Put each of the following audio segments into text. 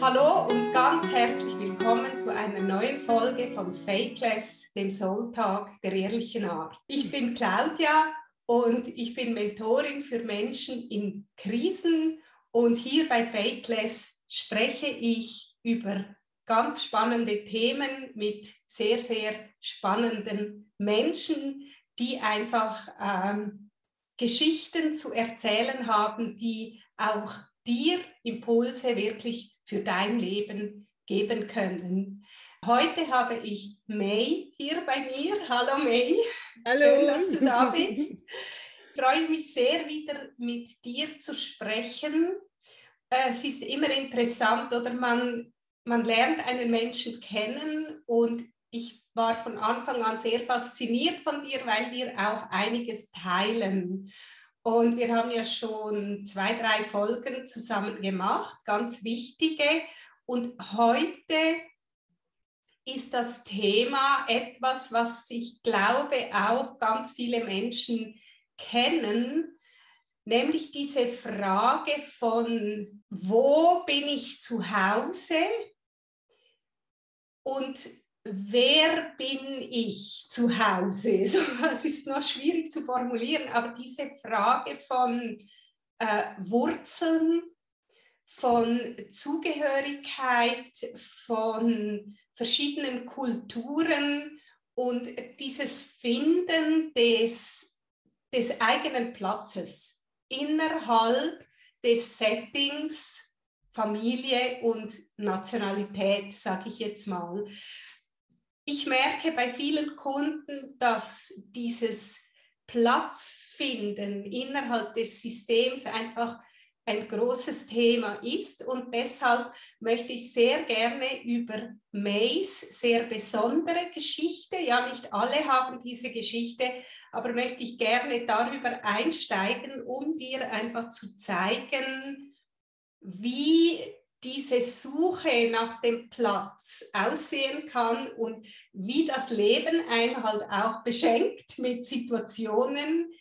Hallo und ganz herzlich willkommen zu einer neuen Folge von Fakeless, dem Soul Talk der ehrlichen Art. Ich bin Claudia und ich bin Mentorin für Menschen in Krisen und hier bei Fakeless spreche ich über ganz spannende Themen mit sehr, sehr spannenden Menschen, die einfach ähm, Geschichten zu erzählen haben, die auch dir Impulse wirklich für dein Leben geben können. Heute habe ich May hier bei mir. Hallo May. Hallo. Schön, dass du da bist. Ich freue mich sehr, wieder mit dir zu sprechen. Äh, es ist immer interessant, oder man, man lernt einen Menschen kennen und ich war von Anfang an sehr fasziniert von dir, weil wir auch einiges teilen. Und wir haben ja schon zwei, drei Folgen zusammen gemacht, ganz wichtige. Und heute ist das Thema etwas, was ich glaube auch ganz viele Menschen kennen, nämlich diese Frage von, wo bin ich zu Hause und wer bin ich zu Hause? So, es ist noch schwierig zu formulieren, aber diese Frage von äh, Wurzeln, von Zugehörigkeit, von verschiedenen Kulturen und dieses Finden des, des eigenen Platzes innerhalb des Settings Familie und Nationalität, sage ich jetzt mal ich merke bei vielen Kunden, dass dieses Platzfinden innerhalb des Systems einfach ein großes Thema ist. Und deshalb möchte ich sehr gerne über Mays sehr besondere Geschichte, ja nicht alle haben diese Geschichte, aber möchte ich gerne darüber einsteigen, um dir einfach zu zeigen, wie diese Suche nach dem Platz aussehen kann und wie das Leben einen halt auch beschenkt mit Situationen,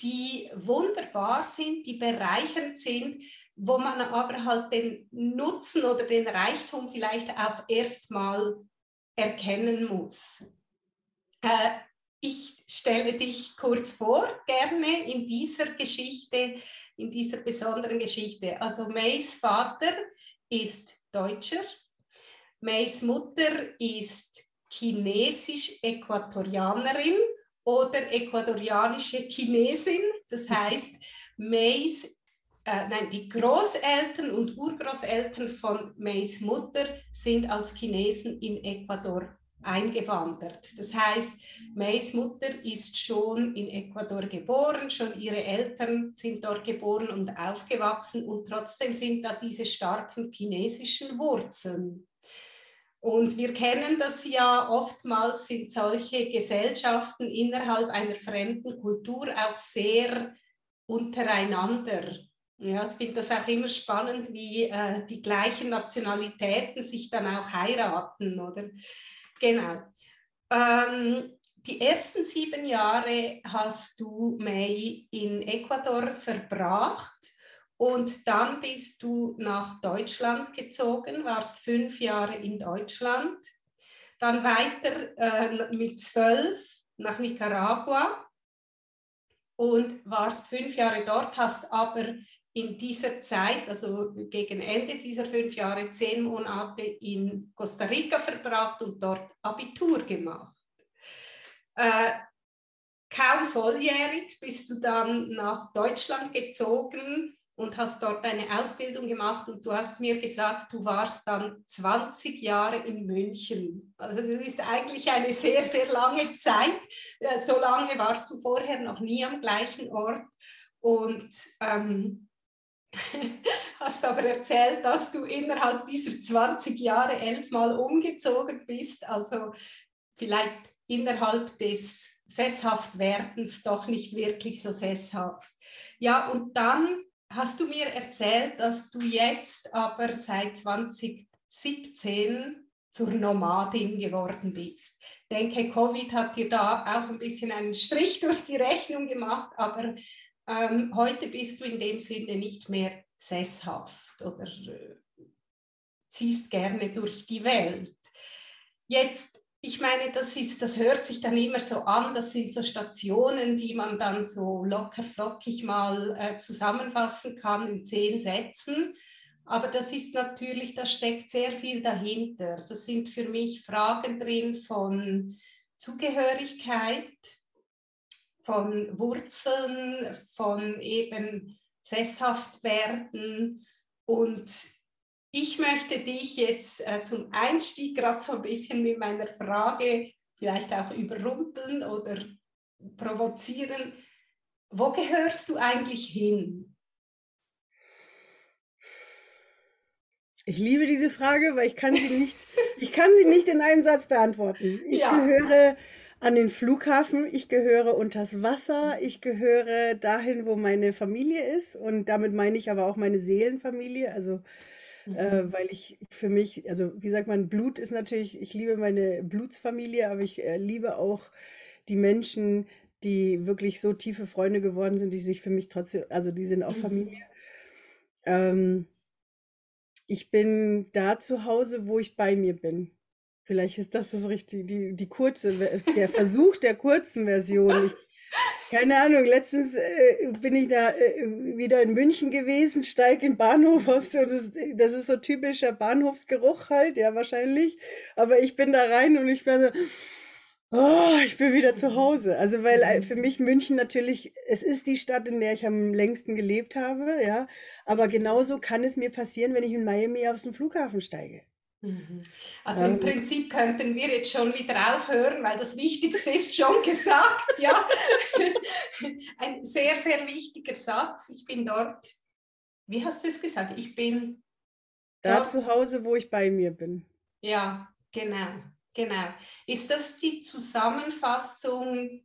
die wunderbar sind, die bereichernd sind, wo man aber halt den Nutzen oder den Reichtum vielleicht auch erstmal erkennen muss. Äh, ich stelle dich kurz vor, gerne in dieser Geschichte, in dieser besonderen Geschichte. Also Mays Vater ist Deutscher. Mays Mutter ist chinesisch-äquatorianerin oder äquatorianische Chinesin. Das heißt, Mays, äh, nein, die Großeltern und Urgroßeltern von Mays Mutter sind als Chinesen in Ecuador eingewandert. Das heißt, Mays Mutter ist schon in Ecuador geboren, schon ihre Eltern sind dort geboren und aufgewachsen und trotzdem sind da diese starken chinesischen Wurzeln. Und wir kennen das ja oftmals sind solche Gesellschaften innerhalb einer fremden Kultur auch sehr untereinander. Ja, ich finde das auch immer spannend, wie äh, die gleichen Nationalitäten sich dann auch heiraten, oder? Genau. Ähm, die ersten sieben Jahre hast du, May, in Ecuador verbracht und dann bist du nach Deutschland gezogen, warst fünf Jahre in Deutschland, dann weiter äh, mit zwölf nach Nicaragua und warst fünf Jahre dort, hast aber in dieser Zeit, also gegen Ende dieser fünf Jahre, zehn Monate in Costa Rica verbracht und dort Abitur gemacht. Äh, kaum volljährig bist du dann nach Deutschland gezogen und hast dort eine Ausbildung gemacht und du hast mir gesagt, du warst dann 20 Jahre in München. Also das ist eigentlich eine sehr, sehr lange Zeit. Äh, so lange warst du vorher noch nie am gleichen Ort. Und ähm, hast aber erzählt, dass du innerhalb dieser 20 Jahre elfmal umgezogen bist, also vielleicht innerhalb des Sesshaftwerdens doch nicht wirklich so sesshaft. Ja, und dann hast du mir erzählt, dass du jetzt aber seit 2017 zur Nomadin geworden bist. Ich denke, Covid hat dir da auch ein bisschen einen Strich durch die Rechnung gemacht, aber ähm, heute bist du in dem Sinne nicht mehr sesshaft oder äh, ziehst gerne durch die Welt. Jetzt, ich meine, das ist, das hört sich dann immer so an, das sind so Stationen, die man dann so locker flockig mal äh, zusammenfassen kann in zehn Sätzen. Aber das ist natürlich, da steckt sehr viel dahinter. Das sind für mich Fragen drin von Zugehörigkeit, von Wurzeln, von eben sesshaft werden. Und ich möchte dich jetzt äh, zum Einstieg gerade so ein bisschen mit meiner Frage vielleicht auch überrumpeln oder provozieren. Wo gehörst du eigentlich hin? Ich liebe diese Frage, weil ich kann sie nicht, ich kann sie nicht in einem Satz beantworten. Ich ja. gehöre an den Flughafen, ich gehöre unters Wasser, ich gehöre dahin, wo meine Familie ist und damit meine ich aber auch meine Seelenfamilie, also äh, mhm. weil ich für mich, also wie sagt man, Blut ist natürlich, ich liebe meine Blutsfamilie, aber ich äh, liebe auch die Menschen, die wirklich so tiefe Freunde geworden sind, die sich für mich trotzdem, also die sind auch mhm. Familie. Ähm, ich bin da zu Hause, wo ich bei mir bin. Vielleicht ist das das Richtige, die, die kurze, der Versuch der kurzen Version. Ich, keine Ahnung, letztens äh, bin ich da äh, wieder in München gewesen, steige im Bahnhof aus. So, das, das ist so typischer Bahnhofsgeruch halt, ja, wahrscheinlich. Aber ich bin da rein und ich bin so, Oh, ich bin wieder zu Hause. Also, weil äh, für mich München natürlich, es ist die Stadt, in der ich am längsten gelebt habe, ja. Aber genauso kann es mir passieren, wenn ich in Miami aus dem Flughafen steige. Mhm. Also im ähm. Prinzip könnten wir jetzt schon wieder aufhören, weil das Wichtigste ist schon gesagt, ja. Ein sehr, sehr wichtiger Satz. Ich bin dort, wie hast du es gesagt? Ich bin da dort. zu Hause, wo ich bei mir bin. Ja, genau. Genau. Ist das die Zusammenfassung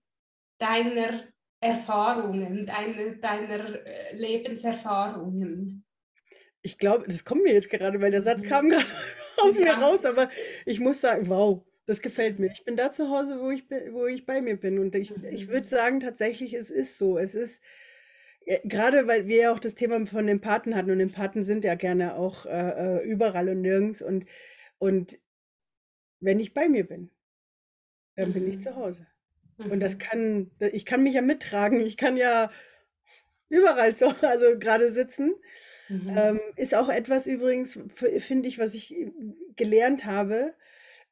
deiner Erfahrungen, deiner, deiner äh, Lebenserfahrungen? Ich glaube, das kommt mir jetzt gerade, weil der Satz mhm. kam gerade aus ja. mir raus, aber ich muss sagen, wow, das gefällt mir. Ich bin da zu Hause, wo ich, wo ich bei mir bin. Und ich, mhm. ich würde sagen, tatsächlich, es ist so. Es ist, äh, gerade weil wir ja auch das Thema von den Paten hatten und den Paten sind ja gerne auch äh, äh überall und nirgends. Und, und wenn ich bei mir bin, dann mhm. bin ich zu mhm. Hause. Mhm. Und das mhm. kann, ich kann mich ja mittragen, ich kann ja überall so, also gerade sitzen. Mhm. Ähm, ist auch etwas übrigens, finde ich, was ich gelernt habe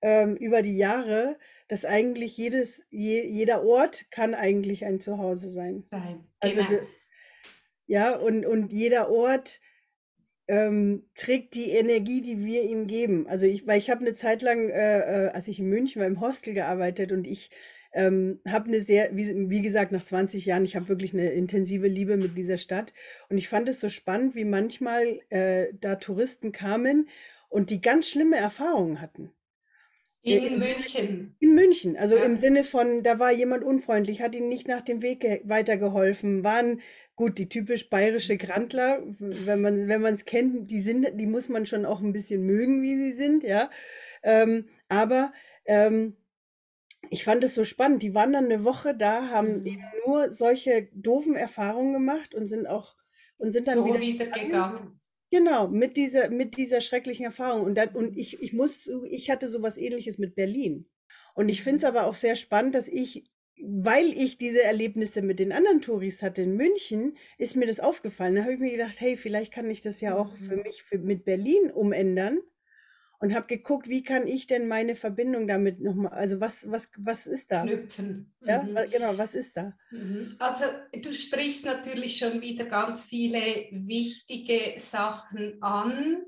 ähm, über die Jahre, dass eigentlich jedes, je, jeder Ort kann eigentlich ein Zuhause sein. Sein. Also genau. ja, und, und jeder Ort ähm, trägt die Energie, die wir ihm geben. Also ich, weil ich habe eine Zeit lang, äh, äh, als ich in München war, im Hostel gearbeitet und ich ähm, habe eine sehr, wie, wie, gesagt, nach 20 Jahren, ich habe wirklich eine intensive Liebe mit dieser Stadt. Und ich fand es so spannend, wie manchmal äh, da Touristen kamen und die ganz schlimme Erfahrungen hatten. In, in München. In München, also ja. im Sinne von, da war jemand unfreundlich, hat ihnen nicht nach dem Weg weitergeholfen, waren Gut, die typisch bayerische Grantler, wenn man wenn man es kennt, die sind, die muss man schon auch ein bisschen mögen, wie sie sind, ja. Ähm, aber ähm, ich fand es so spannend. Die waren dann eine Woche da, haben mhm. eben nur solche doofen Erfahrungen gemacht und sind auch und sind dann so wieder, wieder gegangen. Genau, mit dieser, mit dieser schrecklichen Erfahrung. Und, dann, und ich, ich muss, ich hatte sowas ähnliches mit Berlin. Und ich finde es aber auch sehr spannend, dass ich weil ich diese Erlebnisse mit den anderen Touris hatte in München, ist mir das aufgefallen. Da habe ich mir gedacht, hey, vielleicht kann ich das ja auch für mhm. mich für, mit Berlin umändern und habe geguckt, wie kann ich denn meine Verbindung damit nochmal, also was, was, was ist da? Knüpfen. Ja, mhm. genau, was ist da? Mhm. Also du sprichst natürlich schon wieder ganz viele wichtige Sachen an.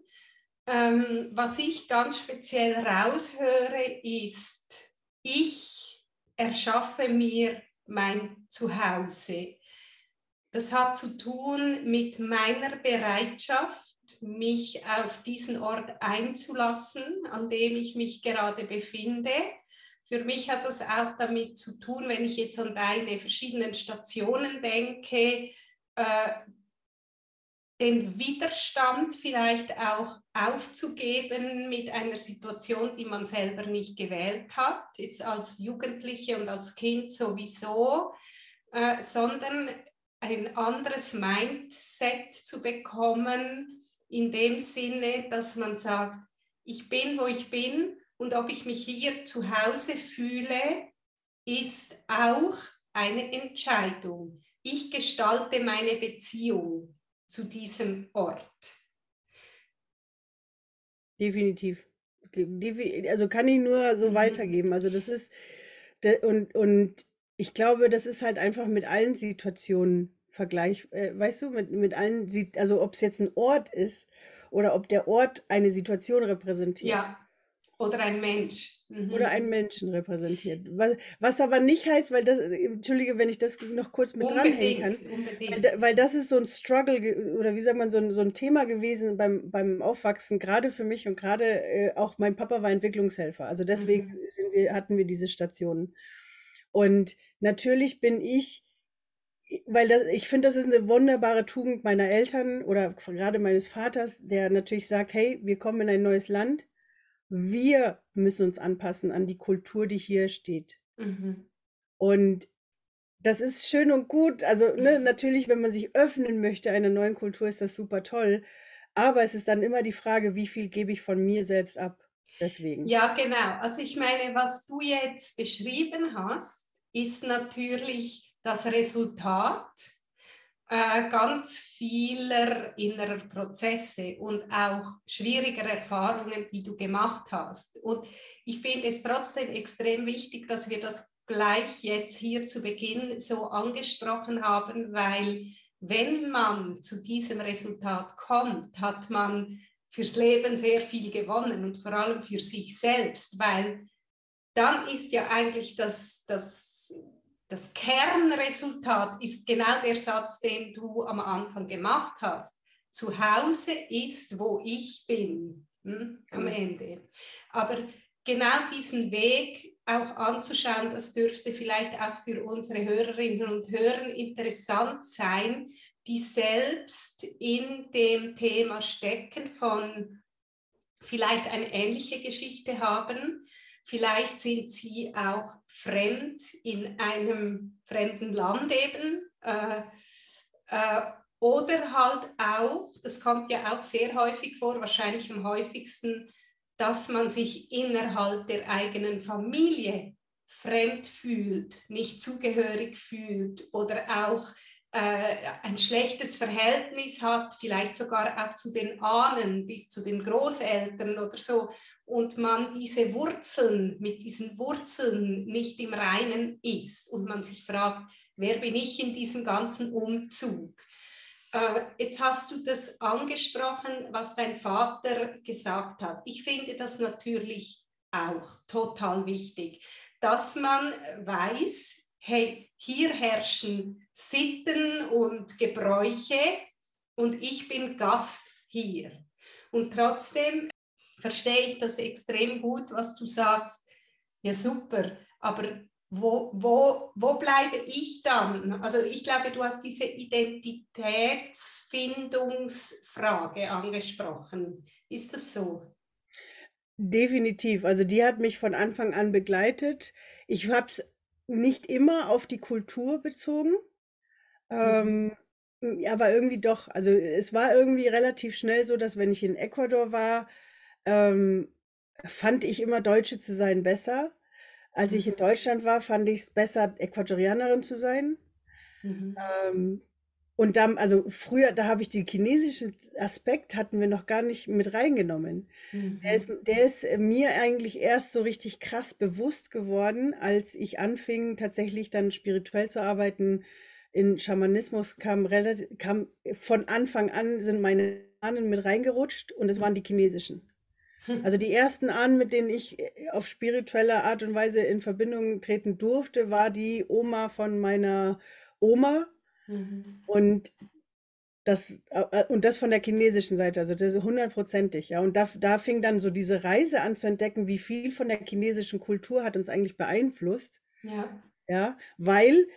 Ähm, was ich ganz speziell raushöre, ist, ich erschaffe mir mein Zuhause. Das hat zu tun mit meiner Bereitschaft, mich auf diesen Ort einzulassen, an dem ich mich gerade befinde. Für mich hat das auch damit zu tun, wenn ich jetzt an deine verschiedenen Stationen denke, äh, den Widerstand vielleicht auch aufzugeben mit einer Situation, die man selber nicht gewählt hat, jetzt als Jugendliche und als Kind sowieso, äh, sondern ein anderes Mindset zu bekommen, in dem Sinne, dass man sagt, ich bin, wo ich bin und ob ich mich hier zu Hause fühle, ist auch eine Entscheidung. Ich gestalte meine Beziehung zu diesem Ort. Definitiv. Also kann ich nur so mhm. weitergeben. Also das ist, und, und ich glaube, das ist halt einfach mit allen Situationen vergleich, äh, weißt du, mit, mit allen, also ob es jetzt ein Ort ist oder ob der Ort eine Situation repräsentiert. Ja, oder ein Mensch. Mhm. Oder einen Menschen repräsentiert. Was, was aber nicht heißt, weil das, entschuldige, wenn ich das noch kurz mit dranhängen kann, weil, weil, das ist so ein Struggle oder wie sagt man, so ein, so ein Thema gewesen beim, beim Aufwachsen, gerade für mich und gerade äh, auch mein Papa war Entwicklungshelfer. Also deswegen mhm. wir, hatten wir diese Stationen. Und natürlich bin ich weil das, ich finde, das ist eine wunderbare Tugend meiner Eltern oder gerade meines Vaters, der natürlich sagt, hey, wir kommen in ein neues Land wir müssen uns anpassen an die Kultur, die hier steht. Mhm. Und das ist schön und gut. Also ne, natürlich, wenn man sich öffnen möchte einer neuen Kultur, ist das super toll. Aber es ist dann immer die Frage, wie viel gebe ich von mir selbst ab? Deswegen. Ja, genau. Also ich meine, was du jetzt beschrieben hast, ist natürlich das Resultat äh, ganz vieler innerer Prozesse und auch schwieriger Erfahrungen, die du gemacht hast. Und ich finde es trotzdem extrem wichtig, dass wir das gleich jetzt hier zu Beginn so angesprochen haben, weil wenn man zu diesem Resultat kommt, hat man fürs Leben sehr viel gewonnen und vor allem für sich selbst, weil dann ist ja eigentlich das, das das Kernresultat ist genau der Satz, den du am Anfang gemacht hast. Zu Hause ist, wo ich bin hm, am Ende. Aber genau diesen Weg auch anzuschauen, das dürfte vielleicht auch für unsere Hörerinnen und Hörer interessant sein, die selbst in dem Thema stecken von vielleicht eine ähnliche Geschichte haben Vielleicht sind sie auch fremd in einem fremden Land eben. Äh, äh, oder halt auch, das kommt ja auch sehr häufig vor, wahrscheinlich am häufigsten, dass man sich innerhalb der eigenen Familie fremd fühlt, nicht zugehörig fühlt oder auch ein schlechtes Verhältnis hat, vielleicht sogar auch zu den Ahnen bis zu den Großeltern oder so und man diese Wurzeln, mit diesen Wurzeln nicht im Reinen ist und man sich fragt, wer bin ich in diesem ganzen Umzug? Äh, jetzt hast du das angesprochen, was dein Vater gesagt hat. Ich finde das natürlich auch total wichtig, dass man weiß, hey, hier herrschen Sitten und Gebräuche und ich bin Gast hier. Und trotzdem verstehe ich das extrem gut, was du sagst. Ja, super, aber wo, wo, wo bleibe ich dann? Also ich glaube, du hast diese Identitätsfindungsfrage angesprochen. Ist das so? Definitiv. Also die hat mich von Anfang an begleitet. Ich habe es nicht immer auf die Kultur bezogen. Mhm. Ähm, aber irgendwie doch. Also es war irgendwie relativ schnell so, dass wenn ich in Ecuador war, ähm, fand ich immer Deutsche zu sein besser. Als ich in mhm. Deutschland war, fand ich es besser, Äquatorianerin zu sein. Mhm. Ähm, und dann, also früher, da habe ich den chinesischen Aspekt, hatten wir noch gar nicht mit reingenommen. Mhm. Der, ist, der ist mir eigentlich erst so richtig krass bewusst geworden, als ich anfing, tatsächlich dann spirituell zu arbeiten. In Schamanismus kam relativ, kam von Anfang an sind meine Ahnen mit reingerutscht und es waren die chinesischen. Also die ersten Ahnen, mit denen ich äh, auf spirituelle Art und Weise in Verbindung treten durfte, war die Oma von meiner Oma. Mhm. Und das, äh, und das von der chinesischen Seite, also das ist hundertprozentig, ja. Und da, da fing dann so diese Reise an zu entdecken, wie viel von der chinesischen Kultur hat uns eigentlich beeinflusst. Ja. Ja, weil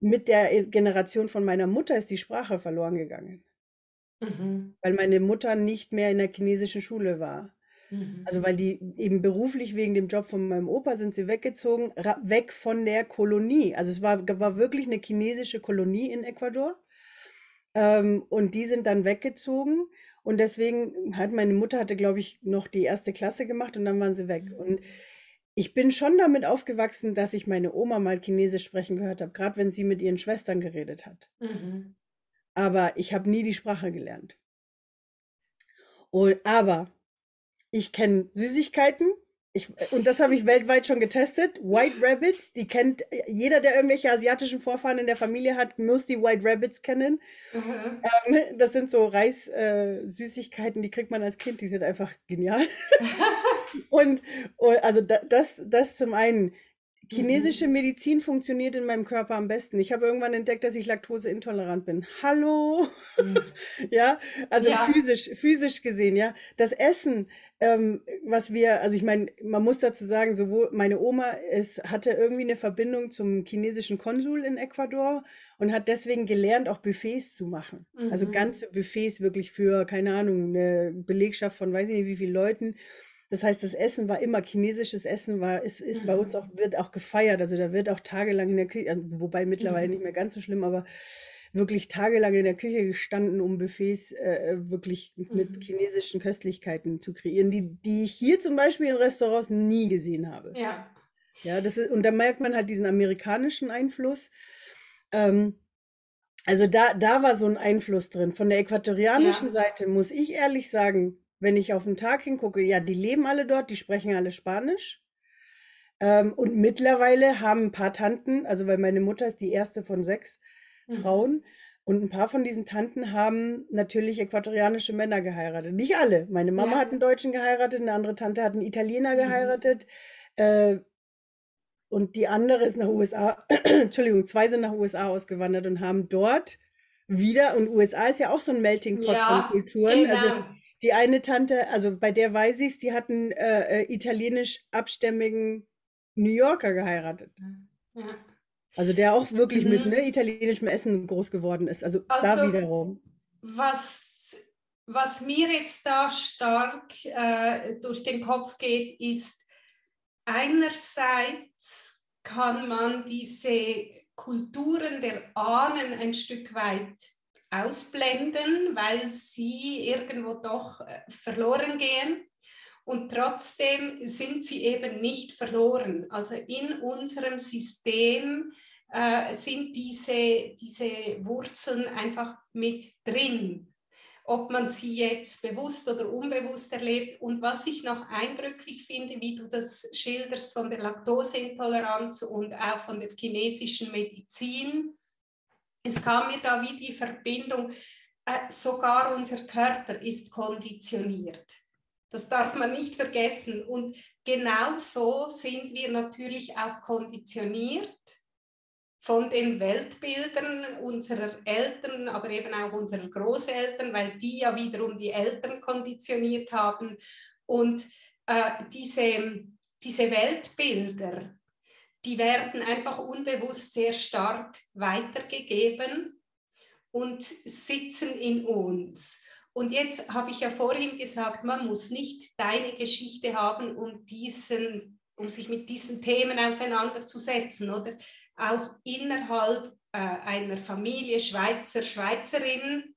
mit der Generation von meiner Mutter ist die Sprache verloren gegangen. Mhm. Weil meine Mutter nicht mehr in der chinesischen Schule war. Mhm. Also weil die eben beruflich wegen dem Job von meinem Opa sind sie weggezogen, weg von der Kolonie. Also es war, war wirklich eine chinesische Kolonie in Ecuador. Ähm, und die sind dann weggezogen. Und deswegen hat meine Mutter hatte, glaube ich, noch die erste Klasse gemacht und dann waren sie weg. Und ich bin schon damit aufgewachsen, dass ich meine Oma mal Chinesisch sprechen gehört habe, gerade wenn sie mit ihren Schwestern geredet hat. Mhm. Aber ich habe nie die Sprache gelernt. Und, aber ich kenne Süßigkeiten, ich, und das habe ich weltweit schon getestet. White Rabbits, die kennt jeder, der irgendwelche asiatischen Vorfahren in der Familie hat, muss die White Rabbits kennen. Mhm. Ähm, das sind so Reissüßigkeiten, äh, die kriegt man als Kind, die sind einfach genial. und, und, also da, das, das zum einen. Chinesische mhm. Medizin funktioniert in meinem Körper am besten. Ich habe irgendwann entdeckt, dass ich laktoseintolerant bin. Hallo? Mhm. ja, also ja. physisch, physisch gesehen, ja. Das Essen, ähm, was wir, also ich meine, man muss dazu sagen, sowohl meine Oma es hatte irgendwie eine Verbindung zum chinesischen Konsul in Ecuador und hat deswegen gelernt, auch Buffets zu machen. Also mhm. Also ganze Buffets wirklich für, keine Ahnung, eine Belegschaft von weiß ich nicht wie vielen Leuten. Das heißt, das Essen war immer chinesisches Essen, war, ist, ist mhm. bei uns auch, wird auch gefeiert. Also da wird auch tagelang in der Küche, wobei mittlerweile mhm. nicht mehr ganz so schlimm, aber wirklich tagelang in der Küche gestanden, um Buffets äh, äh wirklich mit mhm. chinesischen Köstlichkeiten zu kreieren, die, die ich hier zum Beispiel in Restaurants nie gesehen habe. Ja. Ja, das ist, und da merkt man halt diesen amerikanischen Einfluss. Ähm, also da, da war so ein Einfluss drin. Von der äquatorianischen ja. Seite muss ich ehrlich sagen, wenn ich auf den Tag hingucke, ja, die leben alle dort, die sprechen alle Spanisch. Ähm, und mittlerweile haben ein paar Tanten, also weil meine Mutter ist die erste von sechs, mhm. Frauen. Und ein paar von diesen Tanten haben natürlich äquatorianische Männer geheiratet. Nicht alle. Meine Mama ja. hat einen Deutschen geheiratet, eine andere Tante hat einen Italiener mhm. geheiratet. Äh, und die andere ist nach USA, Entschuldigung, zwei sind nach USA ausgewandert und haben dort wieder, und USA ist ja auch so ein Melting Pot ja, von Kulturen. Also genau. Also die eine Tante, also bei der weiß ich es, die hatten äh, äh, italienisch abstämmigen New Yorker geheiratet. Ja. Also der auch wirklich mhm. mit ne, italienischem Essen groß geworden ist. Also, also da wiederum. Was, was mir jetzt da stark äh, durch den Kopf geht, ist einerseits kann man diese Kulturen der Ahnen ein Stück weit ausblenden, weil sie irgendwo doch äh, verloren gehen. Und trotzdem sind sie eben nicht verloren. Also in unserem System äh, sind diese, diese Wurzeln einfach mit drin. Ob man sie jetzt bewusst oder unbewusst erlebt. Und was ich noch eindrücklich finde, wie du das schilderst von der Laktoseintoleranz und auch von der chinesischen Medizin, es kam mir da wie die Verbindung, äh, sogar unser Körper ist konditioniert. Das darf man nicht vergessen. Und genau so sind wir natürlich auch konditioniert von den Weltbildern unserer Eltern, aber eben auch unserer Großeltern, weil die ja wiederum die Eltern konditioniert haben. Und äh, diese, diese Weltbilder, die werden einfach unbewusst sehr stark weitergegeben und sitzen in uns. Und jetzt habe ich ja vorhin gesagt, man muss nicht deine Geschichte haben, um, diesen, um sich mit diesen Themen auseinanderzusetzen, oder? Auch innerhalb äh, einer Familie Schweizer, Schweizerinnen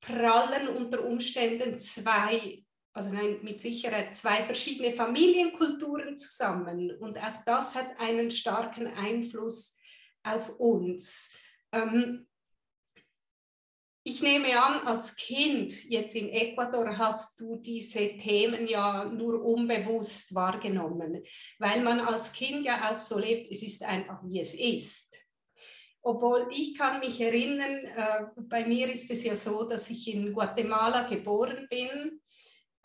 prallen unter Umständen zwei, also nein, mit Sicherheit zwei verschiedene Familienkulturen zusammen. Und auch das hat einen starken Einfluss auf uns. Ähm, ich nehme an, als Kind jetzt in Ecuador hast du diese Themen ja nur unbewusst wahrgenommen, weil man als Kind ja auch so lebt, es ist einfach wie es ist. Obwohl ich kann mich erinnern, äh, bei mir ist es ja so, dass ich in Guatemala geboren bin.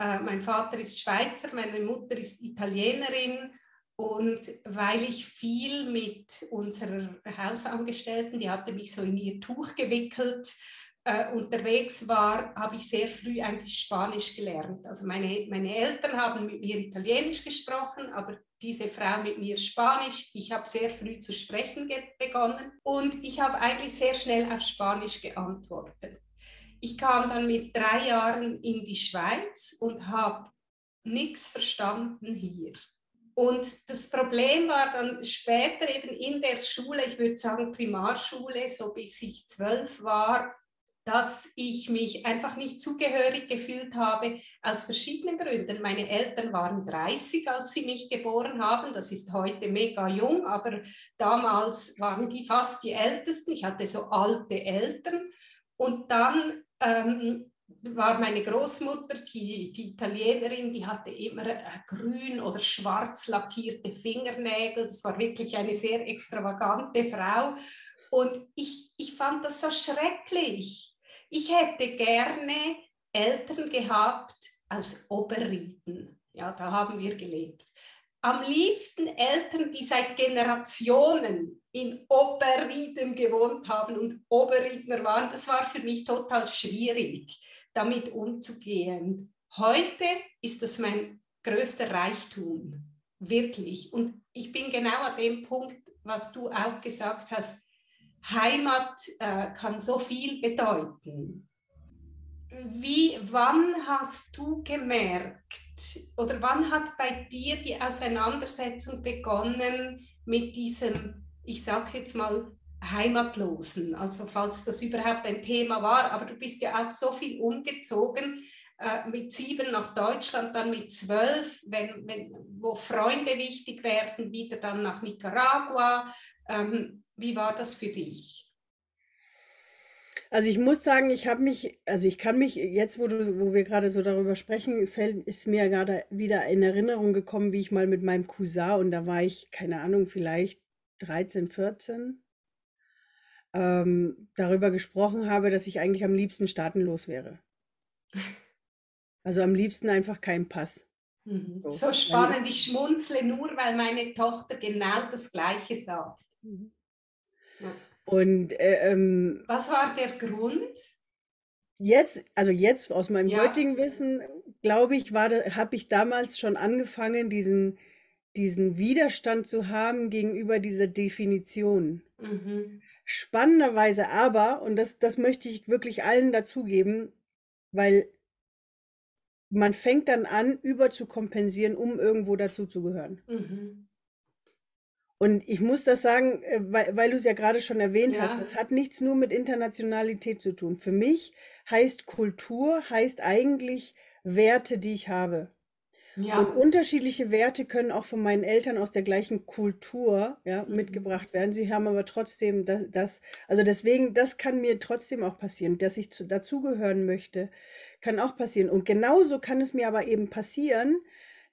Äh, mein Vater ist Schweizer, meine Mutter ist Italienerin und weil ich viel mit unserer Hausangestellten, die hatte mich so in ihr Tuch gewickelt, äh, unterwegs war, habe ich sehr früh eigentlich Spanisch gelernt. Also meine, meine Eltern haben mit mir Italienisch gesprochen, aber diese Frau mit mir Spanisch. Ich habe sehr früh zu sprechen begonnen und ich habe eigentlich sehr schnell auf Spanisch geantwortet. Ich kam dann mit drei Jahren in die Schweiz und habe nichts verstanden hier. und das Problem war dann später eben in der Schule, ich würde sagen Primarschule, so bis ich zwölf war, dass ich mich einfach nicht zugehörig gefühlt habe, aus verschiedenen Gründen. Meine Eltern waren 30, als sie mich geboren haben. Das ist heute mega jung, aber damals waren die fast die Ältesten. Ich hatte so alte Eltern. Und dann ähm, war meine Großmutter, die, die Italienerin, die hatte immer äh, grün oder schwarz lackierte Fingernägel. Das war wirklich eine sehr extravagante Frau. Und ich, ich fand das so schrecklich. Ich hätte gerne Eltern gehabt aus Oberrieden. Ja, da haben wir gelebt. Am liebsten Eltern, die seit Generationen in Oberrieden gewohnt haben und Oberriedner waren. Das war für mich total schwierig, damit umzugehen. Heute ist das mein größter Reichtum, wirklich. Und ich bin genau an dem Punkt, was du auch gesagt hast. Heimat äh, kann so viel bedeuten. Wie, wann hast du gemerkt oder wann hat bei dir die Auseinandersetzung begonnen mit diesem, ich sage jetzt mal, Heimatlosen? Also falls das überhaupt ein Thema war, aber du bist ja auch so viel umgezogen äh, mit sieben nach Deutschland, dann mit zwölf, wenn, wenn, wo Freunde wichtig werden, wieder dann nach Nicaragua. Ähm, wie war das für dich? Also ich muss sagen, ich habe mich, also ich kann mich jetzt, wo du, wo wir gerade so darüber sprechen, fällt, ist mir gerade wieder in Erinnerung gekommen, wie ich mal mit meinem Cousin und da war ich, keine Ahnung, vielleicht 13, 14, ähm, darüber gesprochen habe, dass ich eigentlich am liebsten staatenlos wäre. Also am liebsten einfach kein Pass. Mhm. So, so spannend, ich schmunzle nur, weil meine Tochter genau das Gleiche sagt. Mhm. Und äh, ähm, was war der Grund? Jetzt, also jetzt aus meinem ja. heutigen Wissen, glaube ich, habe ich damals schon angefangen, diesen, diesen Widerstand zu haben gegenüber dieser Definition. Mhm. Spannenderweise aber, und das, das möchte ich wirklich allen dazugeben, weil man fängt dann an, über zu kompensieren, um irgendwo dazuzugehören. Mhm. Und ich muss das sagen, äh, weil, weil du es ja gerade schon erwähnt ja. hast, das hat nichts nur mit Internationalität zu tun. Für mich heißt Kultur, heißt eigentlich Werte, die ich habe. Ja. Und unterschiedliche Werte können auch von meinen Eltern aus der gleichen Kultur ja, mhm. mitgebracht werden. Sie haben aber trotzdem das, das, also deswegen, das kann mir trotzdem auch passieren, dass ich zu, dazugehören möchte, kann auch passieren. Und genauso kann es mir aber eben passieren,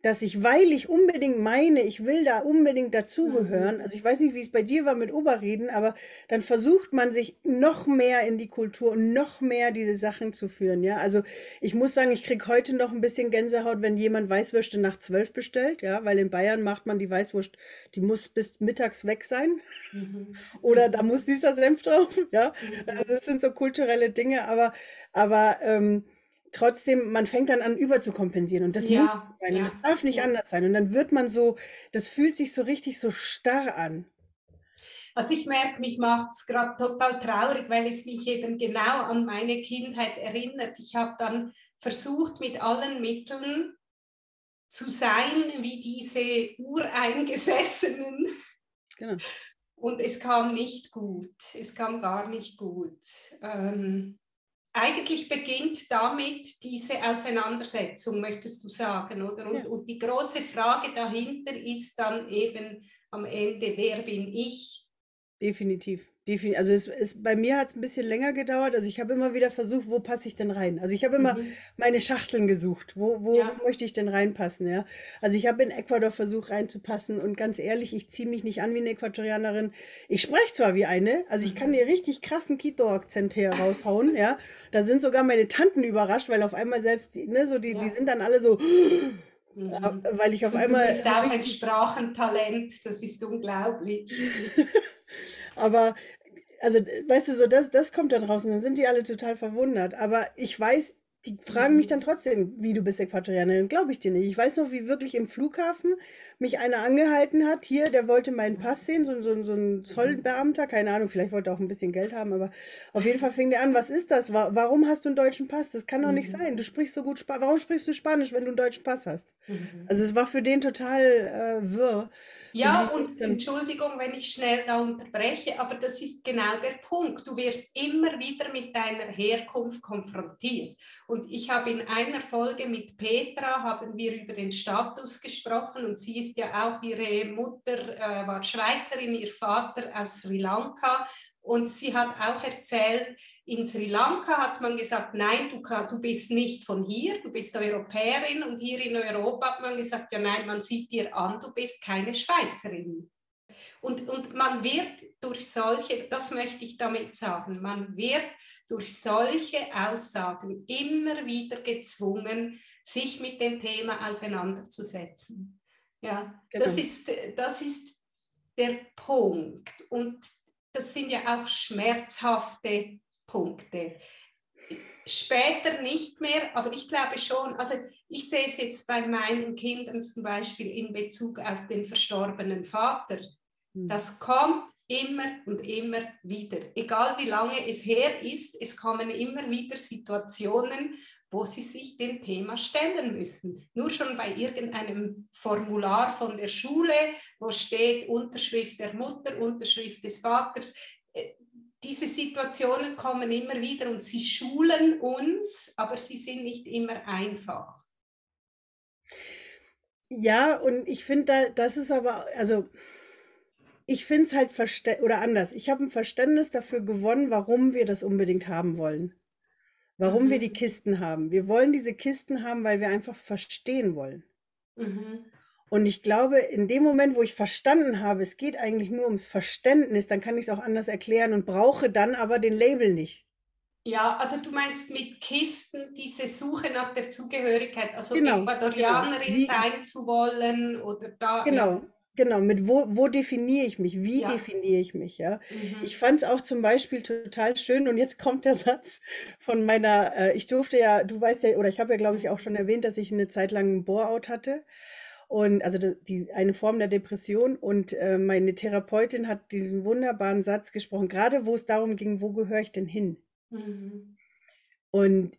dass ich, weil ich unbedingt meine, ich will da unbedingt dazugehören, mhm. also ich weiß nicht, wie es bei dir war mit Oberreden, aber dann versucht man sich noch mehr in die Kultur und noch mehr diese Sachen zu führen, ja. Also ich muss sagen, ich kriege heute noch ein bisschen Gänsehaut, wenn jemand Weißwürste nach zwölf bestellt, ja, weil in Bayern macht man die Weißwurst, die muss bis mittags weg sein. Mhm. Oder da muss süßer Senf drauf, ja. Mhm. Also das sind so kulturelle Dinge, aber, aber ähm, trotzdem, man fängt dann an, überzukompensieren. Und das ja, muss sein. Ja. Und das darf nicht ja. anders sein. Und dann wird man so, das fühlt sich so richtig so starr an. Also ich merke, mich macht es gerade total traurig, weil es mich eben genau an meine Kindheit erinnert. Ich habe dann versucht, mit allen Mitteln zu sein wie diese Ureingesessenen. Genau. Und es kam nicht gut. Es kam gar nicht gut. Ähm, eigentlich beginnt damit diese Auseinandersetzung, möchtest du sagen, oder? Und, ja. und, die große Frage dahinter ist dann eben am Ende, wer bin ich? Definitiv. Also es, es, bei mir hat es ein bisschen länger gedauert. Also ich habe immer wieder versucht, wo passe ich denn rein? Also ich habe immer mhm. meine Schachteln gesucht. Wo, wo, ja. wo, möchte ich denn reinpassen? Ja? Also ich habe in Ecuador versucht reinzupassen und ganz ehrlich, ich ziehe mich nicht an wie eine Äquatorianerin. Ich spreche zwar wie eine, also ich kann mhm. dir richtig krassen Quito-Akzent hier raushauen. ja, da sind sogar meine Tanten überrascht, weil auf einmal selbst, die, ne, so die, ja. die sind dann alle so. Mhm. Weil ich auf und einmal. Du bist auch ein Sprachentalent, das ist unglaublich. Aber also weißt du, so das, das kommt da draußen, dann sind die alle total verwundert. Aber ich weiß, die fragen mich dann trotzdem, wie du bist Äquatorianerin. Glaube ich dir nicht. Ich weiß noch, wie wirklich im Flughafen mich einer angehalten hat. Hier, der wollte meinen Pass sehen, so, so, so ein Zollbeamter, keine Ahnung, vielleicht wollte er auch ein bisschen Geld haben, aber auf jeden Fall fing der an, was ist das? Warum hast du einen deutschen Pass? Das kann doch nicht mhm. sein. Du sprichst so gut Spanisch. Warum sprichst du Spanisch, wenn du einen deutschen Pass hast? Mhm. Also es war für den total äh, wirr. Ja, und Entschuldigung, wenn ich schnell da unterbreche, aber das ist genau der Punkt. Du wirst immer wieder mit deiner Herkunft konfrontiert. Und ich habe in einer Folge mit Petra, haben wir über den Status gesprochen und sie ist ja auch, ihre Mutter äh, war Schweizerin, ihr Vater aus Sri Lanka und sie hat auch erzählt, in Sri Lanka hat man gesagt, nein, du, kann, du bist nicht von hier, du bist Europäerin. Und hier in Europa hat man gesagt, ja nein, man sieht dir an, du bist keine Schweizerin. Und, und man wird durch solche, das möchte ich damit sagen, man wird durch solche Aussagen immer wieder gezwungen, sich mit dem Thema auseinanderzusetzen. Ja, genau. das, ist, das ist der Punkt. Und das sind ja auch schmerzhafte Punkte. Später nicht mehr, aber ich glaube schon, also ich sehe es jetzt bei meinen Kindern zum Beispiel in Bezug auf den verstorbenen Vater. Hm. Das kommt immer und immer wieder. Egal wie lange es her ist, es kommen immer wieder Situationen, wo sie sich dem Thema stellen müssen. Nur schon bei irgendeinem Formular von der Schule, wo steht Unterschrift der Mutter, Unterschrift des Vaters. Äh, diese Situationen kommen immer wieder und sie schulen uns, aber sie sind nicht immer einfach. Ja, und ich finde, da, das ist aber, also ich finde es halt oder anders. Ich habe ein Verständnis dafür gewonnen, warum wir das unbedingt haben wollen. Warum mhm. wir die Kisten haben. Wir wollen diese Kisten haben, weil wir einfach verstehen wollen. Mhm. Und ich glaube, in dem Moment, wo ich verstanden habe, es geht eigentlich nur ums Verständnis, dann kann ich es auch anders erklären und brauche dann aber den Label nicht. Ja, also du meinst mit Kisten diese Suche nach der Zugehörigkeit, also genau, Ecuadorianerin genau. sein zu wollen oder da. Genau. Genau. Mit wo, wo definiere ich mich? Wie ja. definiere ich mich? Ja. Mhm. Ich fand es auch zum Beispiel total schön und jetzt kommt der Satz von meiner, äh, ich durfte ja, du weißt ja, oder ich habe ja glaube ich auch schon erwähnt, dass ich eine Zeit lang ein Bore-out hatte. Und also die, eine Form der Depression. Und äh, meine Therapeutin hat diesen wunderbaren Satz gesprochen, gerade wo es darum ging, wo gehöre ich denn hin? Mhm. Und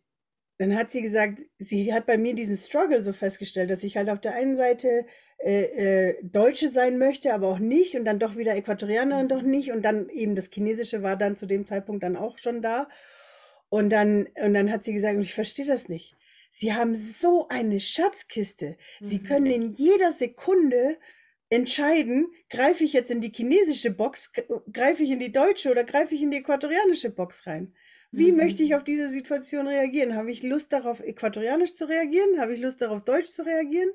dann hat sie gesagt, sie hat bei mir diesen Struggle so festgestellt, dass ich halt auf der einen Seite äh, äh, Deutsche sein möchte, aber auch nicht und dann doch wieder Äquatorianerin, mhm. doch nicht und dann eben das Chinesische war dann zu dem Zeitpunkt dann auch schon da. Und dann, und dann hat sie gesagt, ich verstehe das nicht. Sie haben so eine Schatzkiste. Sie mhm. können in jeder Sekunde entscheiden, greife ich jetzt in die chinesische Box, greife ich in die deutsche oder greife ich in die äquatorianische Box rein. Wie mhm. möchte ich auf diese Situation reagieren? Habe ich Lust darauf, äquatorianisch zu reagieren? Habe ich Lust darauf, deutsch zu reagieren?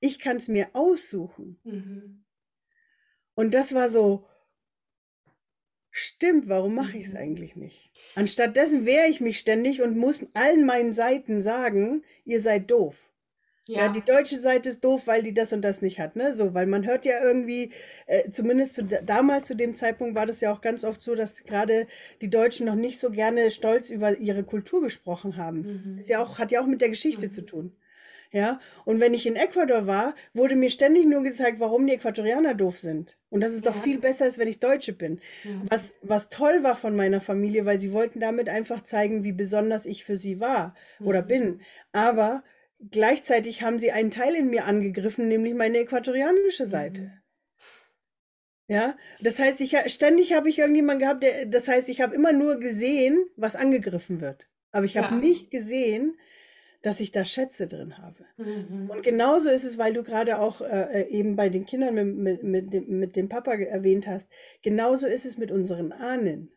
Ich kann es mir aussuchen. Mhm. Und das war so, Stimmt, warum mache ich es mhm. eigentlich nicht? Anstattdessen wehre ich mich ständig und muss allen meinen Seiten sagen, ihr seid doof. Ja. ja. die deutsche Seite ist doof, weil die das und das nicht hat, ne? So, weil man hört ja irgendwie, äh, zumindest zu, damals zu dem Zeitpunkt war das ja auch ganz oft so, dass gerade die Deutschen noch nicht so gerne stolz über ihre Kultur gesprochen haben. Mhm. Ist ja auch, hat ja auch mit der Geschichte mhm. zu tun. Ja, und wenn ich in Ecuador war, wurde mir ständig nur gezeigt, warum die Äquatorianer doof sind. Und dass es ja. doch viel besser ist, wenn ich Deutsche bin. Ja. Was, was toll war von meiner Familie, weil sie wollten damit einfach zeigen, wie besonders ich für sie war oder mhm. bin. Aber gleichzeitig haben sie einen Teil in mir angegriffen, nämlich meine äquatorianische Seite. Mhm. Ja, das heißt, ich ständig habe ich irgendjemanden gehabt, der, das heißt, ich habe immer nur gesehen, was angegriffen wird. Aber ich habe ja. nicht gesehen, dass ich da Schätze drin habe. Mhm. Und genauso ist es, weil du gerade auch äh, äh, eben bei den Kindern mit, mit, mit, dem, mit dem Papa erwähnt hast, genauso ist es mit unseren Ahnen.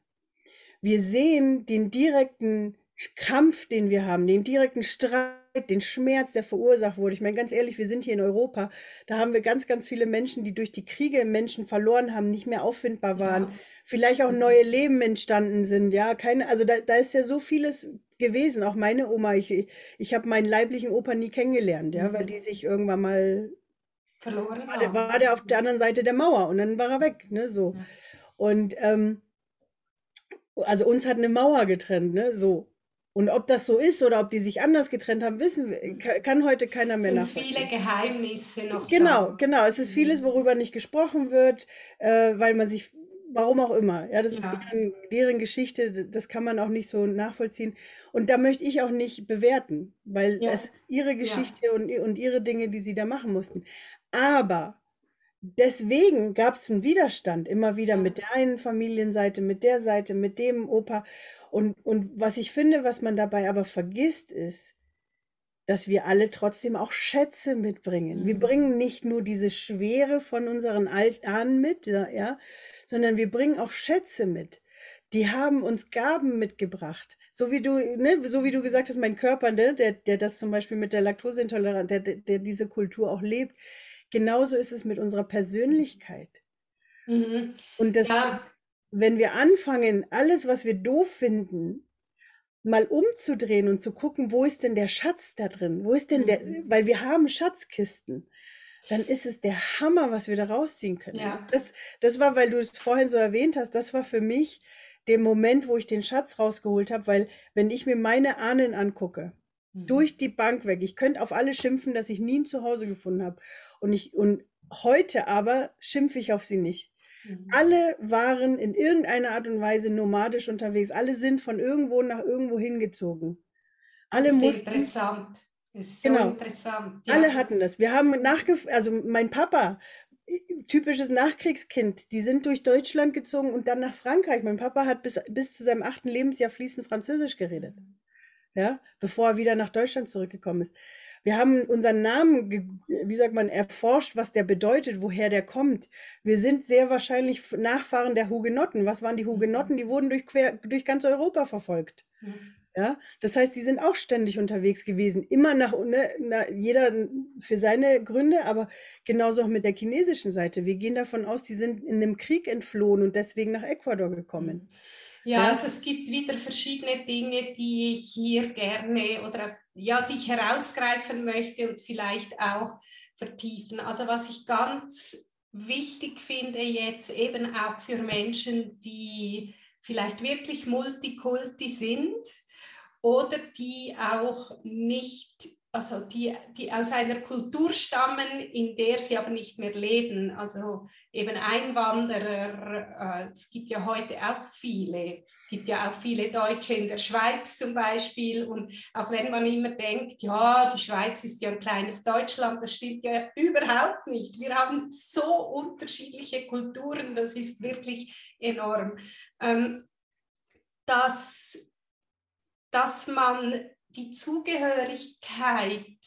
Wir sehen den direkten Kampf, den wir haben, den direkten Streit, den Schmerz, der verursacht wurde. Ich meine, ganz ehrlich, wir sind hier in Europa, da haben wir ganz, ganz viele Menschen, die durch die Kriege Menschen verloren haben, nicht mehr auffindbar waren, ja. vielleicht auch neue Leben entstanden sind, ja, keine, also da, da ist ja so vieles gewesen. Auch meine Oma, ich, ich habe meinen leiblichen Opa nie kennengelernt, ja, mhm. weil die sich irgendwann mal verloren war. Der, war der auf der anderen Seite der Mauer und dann war er weg, ne, so. Ja. Und ähm, also uns hat eine Mauer getrennt, ne, so. Und ob das so ist oder ob die sich anders getrennt haben, wissen kann heute keiner mehr Es sind viele Geheimnisse noch Genau, da. genau. Es ist vieles, mhm. worüber nicht gesprochen wird, äh, weil man sich, warum auch immer, ja, das ja. ist deren, deren, Geschichte, das kann man auch nicht so nachvollziehen. Und da möchte ich auch nicht bewerten, weil ja. es ist ihre Geschichte ja. und, und ihre Dinge, die sie da machen mussten. Aber deswegen gab es einen Widerstand immer wieder mit der einen Familienseite, mit der Seite, mit dem Opa. Und, und was ich finde, was man dabei aber vergisst, ist, dass wir alle trotzdem auch Schätze mitbringen. Mhm. Wir bringen nicht nur diese Schwere von unseren Ahnen mit, ja, sondern wir bringen auch Schätze mit. Die haben uns Gaben mitgebracht. So wie du, ne, so wie du gesagt hast, mein Körper, ne, der, der das zum Beispiel mit der Laktoseintoleranz, der, der, der diese Kultur auch lebt, genauso ist es mit unserer Persönlichkeit. Mhm. Und das, ja wenn wir anfangen, alles, was wir doof finden, mal umzudrehen und zu gucken, wo ist denn der Schatz da drin? Wo ist denn der, mhm. weil wir haben Schatzkisten, dann ist es der Hammer, was wir da rausziehen können. Ja. Das, das war, weil du es vorhin so erwähnt hast, das war für mich der Moment, wo ich den Schatz rausgeholt habe, weil wenn ich mir meine Ahnen angucke, mhm. durch die Bank weg, ich könnte auf alle schimpfen, dass ich nie ein Zuhause gefunden habe. Und ich, und heute aber schimpfe ich auf sie nicht. Mhm. Alle waren in irgendeiner Art und Weise nomadisch unterwegs. Alle sind von irgendwo nach irgendwo hingezogen. Alle das ist mussten, interessant. Das ist so genau, interessant. Ja. Alle hatten das. Wir haben nachgef also mein Papa, typisches Nachkriegskind, die sind durch Deutschland gezogen und dann nach Frankreich. Mein Papa hat bis, bis zu seinem achten Lebensjahr fließend Französisch geredet. Ja, bevor er wieder nach Deutschland zurückgekommen ist. Wir haben unseren Namen, wie sagt man, erforscht, was der bedeutet, woher der kommt. Wir sind sehr wahrscheinlich Nachfahren der Hugenotten. Was waren die Hugenotten? Die wurden durch, quer, durch ganz Europa verfolgt. Ja, das heißt, die sind auch ständig unterwegs gewesen, immer nach, ne, jeder für seine Gründe, aber genauso auch mit der chinesischen Seite. Wir gehen davon aus, die sind in einem Krieg entflohen und deswegen nach Ecuador gekommen. Mhm. Ja, also es gibt wieder verschiedene Dinge, die ich hier gerne oder ja, die ich herausgreifen möchte und vielleicht auch vertiefen. Also was ich ganz wichtig finde jetzt eben auch für Menschen, die vielleicht wirklich Multikulti sind oder die auch nicht also die, die aus einer Kultur stammen, in der sie aber nicht mehr leben. Also eben Einwanderer, äh, es gibt ja heute auch viele, es gibt ja auch viele Deutsche in der Schweiz zum Beispiel. Und auch wenn man immer denkt, ja, die Schweiz ist ja ein kleines Deutschland, das stimmt ja überhaupt nicht. Wir haben so unterschiedliche Kulturen, das ist wirklich enorm. Ähm, dass, dass man die Zugehörigkeit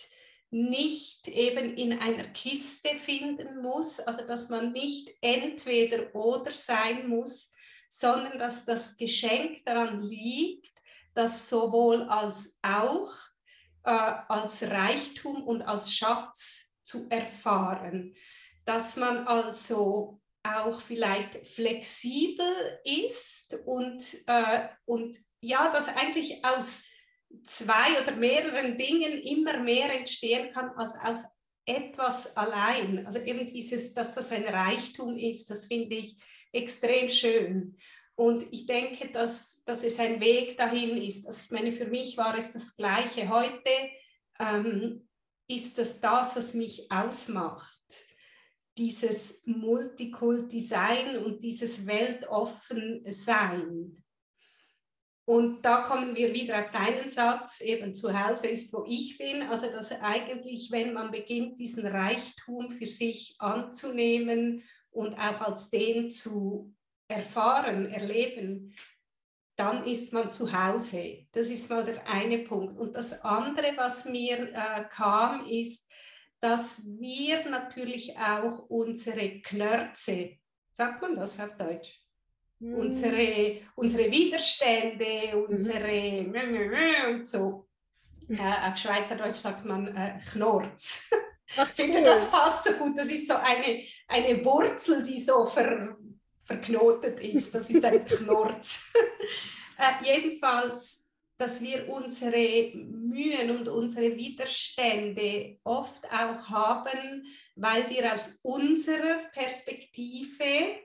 nicht eben in einer Kiste finden muss, also dass man nicht entweder oder sein muss, sondern dass das Geschenk daran liegt, dass sowohl als auch äh, als Reichtum und als Schatz zu erfahren, dass man also auch vielleicht flexibel ist und, äh, und ja, dass eigentlich aus zwei oder mehreren Dingen immer mehr entstehen kann als aus etwas allein. Also eben dieses, dass das ein Reichtum ist, das finde ich extrem schön. Und ich denke, dass, dass es ein Weg dahin ist. Also ich meine, für mich war es das Gleiche. Heute ähm, ist das das, was mich ausmacht. Dieses Multikulti-Sein und dieses Weltoffen-Sein. Und da kommen wir wieder auf deinen Satz, eben zu Hause ist, wo ich bin. Also dass eigentlich, wenn man beginnt, diesen Reichtum für sich anzunehmen und auch als den zu erfahren, erleben, dann ist man zu Hause. Das ist mal der eine Punkt. Und das andere, was mir äh, kam, ist, dass wir natürlich auch unsere Knörze, sagt man das auf Deutsch? Mhm. Unsere, unsere Widerstände, unsere mhm. und so. Äh, auf Schweizerdeutsch sagt man äh, Knorz. Ach, ich finde, das passt so gut. Das ist so eine, eine Wurzel, die so ver, verknotet ist. Das ist ein Knorz. äh, jedenfalls, dass wir unsere Mühen und unsere Widerstände oft auch haben, weil wir aus unserer Perspektive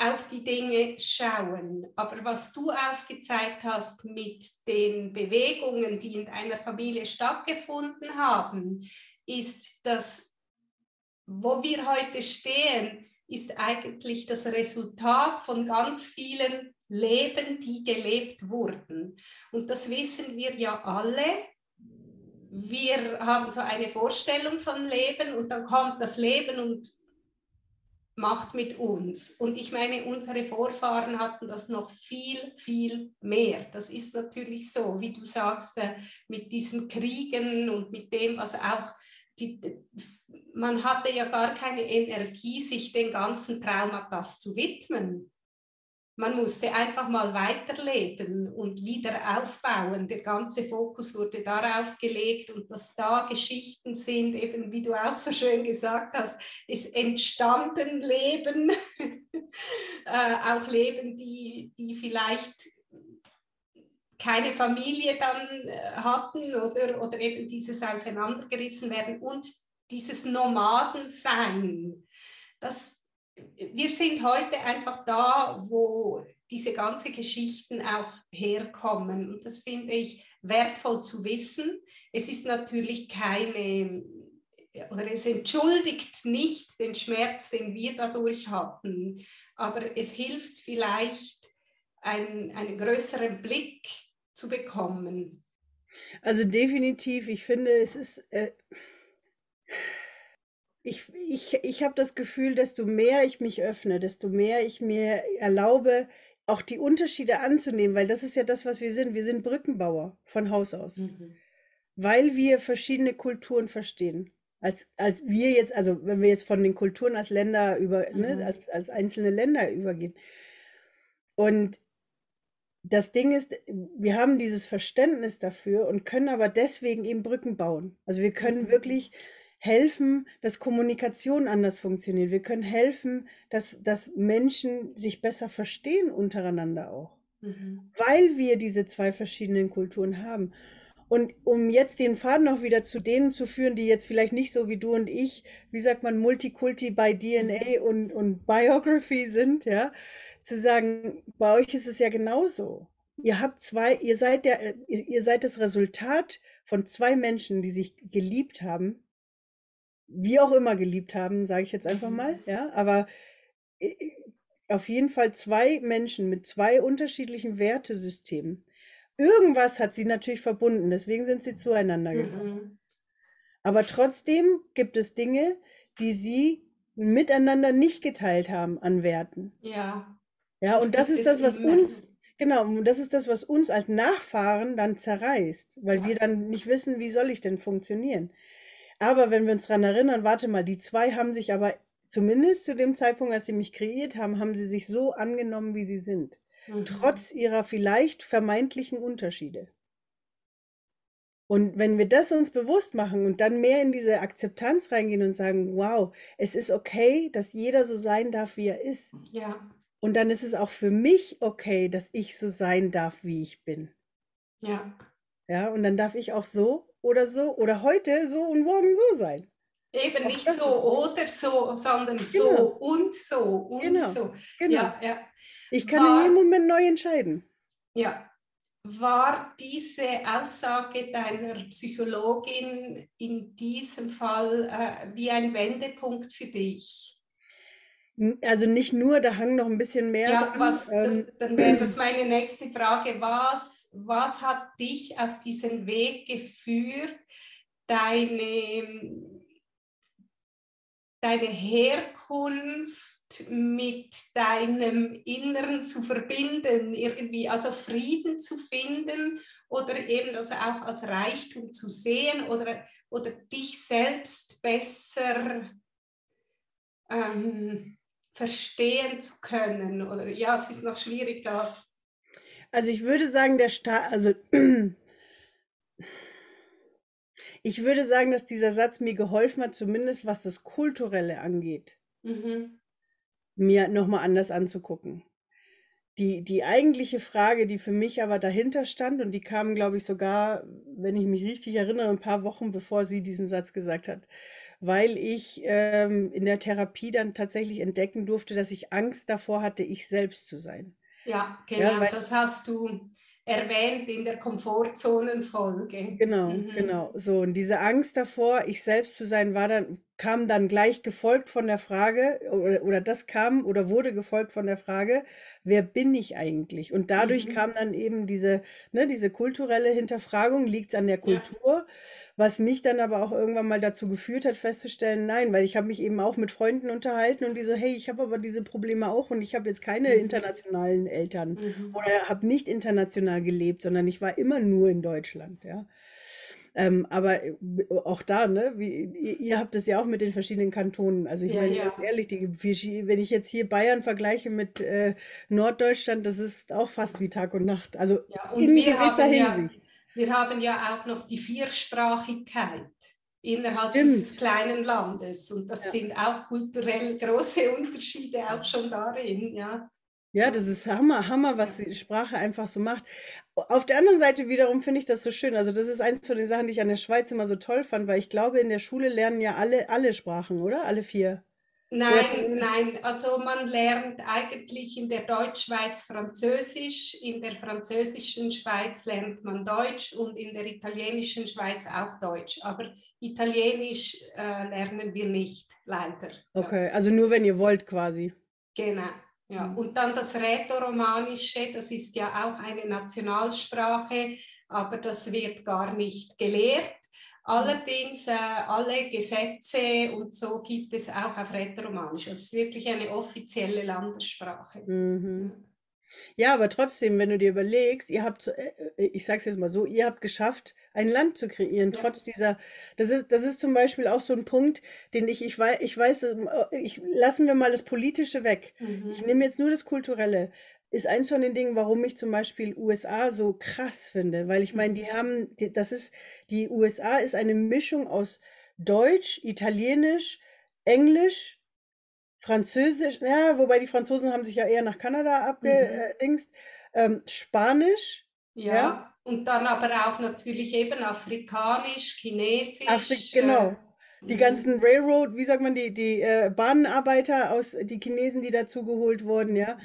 auf die Dinge schauen. Aber was du aufgezeigt hast mit den Bewegungen, die in deiner Familie stattgefunden haben, ist, dass wo wir heute stehen, ist eigentlich das Resultat von ganz vielen Leben, die gelebt wurden. Und das wissen wir ja alle. Wir haben so eine Vorstellung von Leben und dann kommt das Leben und macht mit uns. Und ich meine, unsere Vorfahren hatten das noch viel, viel mehr. Das ist natürlich so, wie du sagst, äh, mit diesen Kriegen und mit dem, was auch die, man hatte ja gar keine Energie, sich den ganzen Traumata zu widmen. Man musste einfach mal weiterleben und wieder aufbauen. Der ganze Fokus wurde darauf gelegt und dass da Geschichten sind, eben wie du auch so schön gesagt hast, ist entstanden Leben, äh, auch Leben, die, die vielleicht keine Familie dann äh, hatten oder, oder eben dieses Auseinandergerissen werden und dieses Nomadensein. Das, wir sind heute einfach da, wo diese ganzen Geschichten auch herkommen. Und das finde ich wertvoll zu wissen. Es ist natürlich keine, oder es entschuldigt nicht den Schmerz, den wir dadurch hatten, aber es hilft vielleicht, einen, einen größeren Blick zu bekommen. Also definitiv, ich finde, es ist... Äh ich, ich, ich habe das Gefühl, desto mehr ich mich öffne, desto mehr ich mir erlaube, auch die Unterschiede anzunehmen, weil das ist ja das, was wir sind. Wir sind Brückenbauer von Haus aus, mhm. weil wir verschiedene Kulturen verstehen. Als, als wir jetzt, also wenn wir jetzt von den Kulturen als Länder über, ne, mhm. ne, als, als einzelne Länder übergehen. Und das Ding ist, wir haben dieses Verständnis dafür und können aber deswegen eben Brücken bauen. Also wir können mhm. wirklich helfen, dass Kommunikation anders funktioniert. Wir können helfen, dass, dass Menschen sich besser verstehen untereinander auch, mhm. weil wir diese zwei verschiedenen Kulturen haben. Und um jetzt den Faden auch wieder zu denen zu führen, die jetzt vielleicht nicht so wie du und ich, wie sagt man, Multikulti bei DNA mhm. und, und Biography sind, ja, zu sagen, bei euch ist es ja genauso. Ihr habt zwei, ihr seid der, ihr seid das Resultat von zwei Menschen, die sich geliebt haben wie auch immer geliebt haben, sage ich jetzt einfach mal, mhm. ja, aber äh, auf jeden Fall zwei Menschen mit zwei unterschiedlichen Wertesystemen. Irgendwas hat sie natürlich verbunden, deswegen sind sie zueinander gekommen. Mhm. Aber trotzdem gibt es Dinge, die sie miteinander nicht geteilt haben an Werten. Ja. Ja, und das ist das, was uns, genau, und das ist das, was uns als Nachfahren dann zerreißt, weil ja. wir dann nicht wissen, wie soll ich denn funktionieren. Aber wenn wir uns daran erinnern, warte mal, die zwei haben sich aber zumindest zu dem Zeitpunkt, als sie mich kreiert haben, haben sie sich so angenommen, wie sie sind. Mhm. Trotz ihrer vielleicht vermeintlichen Unterschiede. Und wenn wir das uns bewusst machen und dann mehr in diese Akzeptanz reingehen und sagen, wow, es ist okay, dass jeder so sein darf, wie er ist. Ja. Und dann ist es auch für mich okay, dass ich so sein darf, wie ich bin. Ja. Ja, und dann darf ich auch so oder so oder heute so und morgen so sein. Eben nicht so oder so, sondern genau. so und so und genau. so. Genau. Ja, ja. Ich kann war, in jedem Moment neu entscheiden. Ja. War diese Aussage deiner Psychologin in diesem Fall äh, wie ein Wendepunkt für dich? Also nicht nur, da hang noch ein bisschen mehr. Ja, dran. was, ähm, dann wäre das meine nächste Frage. Was, was hat dich auf diesen Weg geführt, deine, deine Herkunft mit deinem Inneren zu verbinden, irgendwie, also Frieden zu finden oder eben das auch als Reichtum zu sehen oder, oder dich selbst besser ähm, verstehen zu können? Oder ja, es ist noch schwierig da. Also ich würde sagen, der Staat, also ich würde sagen, dass dieser Satz mir geholfen hat, zumindest was das Kulturelle angeht, mhm. mir nochmal anders anzugucken. Die, die eigentliche Frage, die für mich aber dahinter stand, und die kam, glaube ich, sogar, wenn ich mich richtig erinnere, ein paar Wochen bevor sie diesen Satz gesagt hat, weil ich ähm, in der Therapie dann tatsächlich entdecken durfte, dass ich Angst davor hatte, ich selbst zu sein. Ja, genau, ja, das hast du erwähnt in der Komfortzonenfolge. Genau, mhm. genau. So, und diese Angst davor, ich selbst zu sein, war dann, kam dann gleich gefolgt von der Frage, oder, oder das kam oder wurde gefolgt von der Frage, wer bin ich eigentlich? Und dadurch mhm. kam dann eben diese, ne, diese kulturelle Hinterfragung, liegt es an der Kultur? Ja was mich dann aber auch irgendwann mal dazu geführt hat, festzustellen, nein, weil ich habe mich eben auch mit Freunden unterhalten und die so, hey, ich habe aber diese Probleme auch und ich habe jetzt keine mhm. internationalen Eltern mhm. oder habe nicht international gelebt, sondern ich war immer nur in Deutschland, ja. Ähm, aber äh, auch da, ne, wie, ihr, ihr, habt es ja auch mit den verschiedenen Kantonen. Also ich ja, meine, ja. ganz ehrlich, die, wenn ich jetzt hier Bayern vergleiche mit äh, Norddeutschland, das ist auch fast wie Tag und Nacht. Also ja, in gewisser Hinsicht. Wir haben ja auch noch die Viersprachigkeit innerhalb Stimmt. dieses kleinen Landes und das ja. sind auch kulturell große Unterschiede auch schon darin, ja. Ja, das ist Hammer, Hammer, was die Sprache einfach so macht. Auf der anderen Seite wiederum finde ich das so schön. Also das ist eins von den Sachen, die ich an der Schweiz immer so toll fand, weil ich glaube, in der Schule lernen ja alle alle Sprachen, oder? Alle vier. Nein, nein, also man lernt eigentlich in der Deutschschweiz Französisch, in der französischen Schweiz lernt man Deutsch und in der italienischen Schweiz auch Deutsch. Aber Italienisch äh, lernen wir nicht, leider. Okay, ja. also nur wenn ihr wollt quasi. Genau, ja. Mhm. Und dann das Rätoromanische, das ist ja auch eine Nationalsprache, aber das wird gar nicht gelehrt. Allerdings äh, alle Gesetze und so gibt es auch auf Rätoromanisch. Es ist wirklich eine offizielle Landessprache. Mhm. Ja, aber trotzdem, wenn du dir überlegst, ihr habt, äh, äh, ich sage es jetzt mal so, ihr habt geschafft, ein Land zu kreieren, ja. trotz dieser, das ist, das ist zum Beispiel auch so ein Punkt, den ich, ich weiß, ich weiß, ich, lassen wir mal das Politische weg. Mhm. Ich nehme jetzt nur das Kulturelle ist eins von den Dingen, warum ich zum Beispiel USA so krass finde, weil ich meine, die mhm. haben, das ist, die USA ist eine Mischung aus Deutsch, Italienisch, Englisch, Französisch, ja, wobei die Franzosen haben sich ja eher nach Kanada abgedingst, mhm. ähm, Spanisch. Ja, ja, und dann aber auch natürlich eben Afrikanisch, Chinesisch. Afrik, genau. Äh, die mhm. ganzen Railroad, wie sagt man, die, die äh, Bahnenarbeiter aus, die Chinesen, die dazugeholt wurden, ja.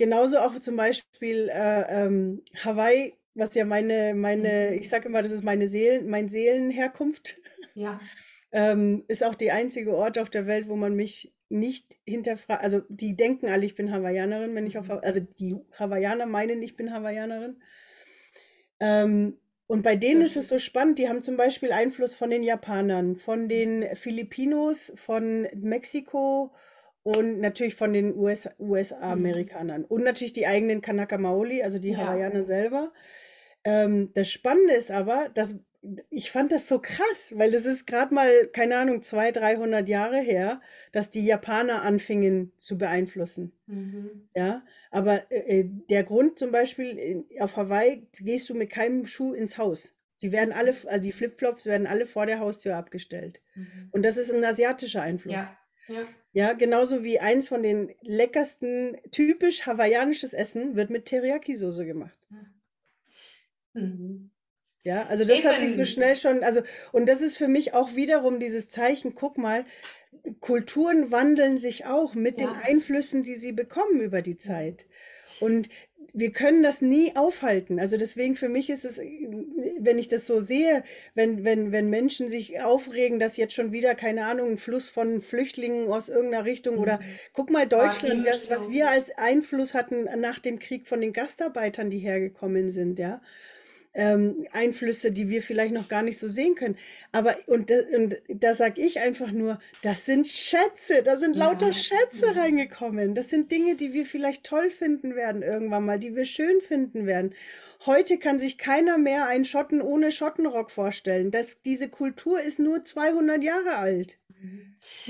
Genauso auch zum Beispiel äh, ähm, Hawaii, was ja meine, meine, mhm. ich sage immer, das ist meine Seelen, mein Seelenherkunft. Ja. ähm, ist auch die einzige Ort auf der Welt, wo man mich nicht hinterfragt. Also die denken alle, ich bin Hawaiianerin, wenn ich auf, mhm. also die Hawaiianer meinen, ich bin Hawaiianerin. Ähm, und bei denen ist es so spannend, die haben zum Beispiel Einfluss von den Japanern, von den Filipinos, von Mexiko, und natürlich von den US-Amerikanern. Mhm. und natürlich die eigenen Kanaka Maoli, also die ja. Hawaiianer selber. Ähm, das Spannende ist aber, dass ich fand das so krass, weil das ist gerade mal, keine Ahnung, 200, 300 Jahre her, dass die Japaner anfingen zu beeinflussen. Mhm. Ja, aber äh, äh der Grund zum Beispiel, auf Hawaii gehst du mit keinem Schuh ins Haus. Die werden alle, also die Flipflops werden alle vor der Haustür abgestellt. Mhm. Und das ist ein asiatischer Einfluss. Ja. Ja. Ja, genauso wie eins von den leckersten, typisch hawaiianisches Essen wird mit Teriyaki-Soße gemacht. Mhm. Ja, also das Eben. hat sich so schnell schon, also, und das ist für mich auch wiederum dieses Zeichen, guck mal, Kulturen wandeln sich auch mit ja. den Einflüssen, die sie bekommen über die Zeit. Und wir können das nie aufhalten. Also deswegen für mich ist es, wenn ich das so sehe, wenn, wenn, wenn Menschen sich aufregen, dass jetzt schon wieder, keine Ahnung, ein Fluss von Flüchtlingen aus irgendeiner Richtung mhm. oder guck mal Deutschland, was, was wir als Einfluss hatten nach dem Krieg von den Gastarbeitern, die hergekommen sind, ja ähm, Einflüsse, die wir vielleicht noch gar nicht so sehen können. Aber und, und da sage ich einfach nur, das sind Schätze, da sind lauter ja. Schätze reingekommen. Das sind Dinge, die wir vielleicht toll finden werden irgendwann mal, die wir schön finden werden. Heute kann sich keiner mehr einen Schotten ohne Schottenrock vorstellen. Das, diese Kultur ist nur 200 Jahre alt.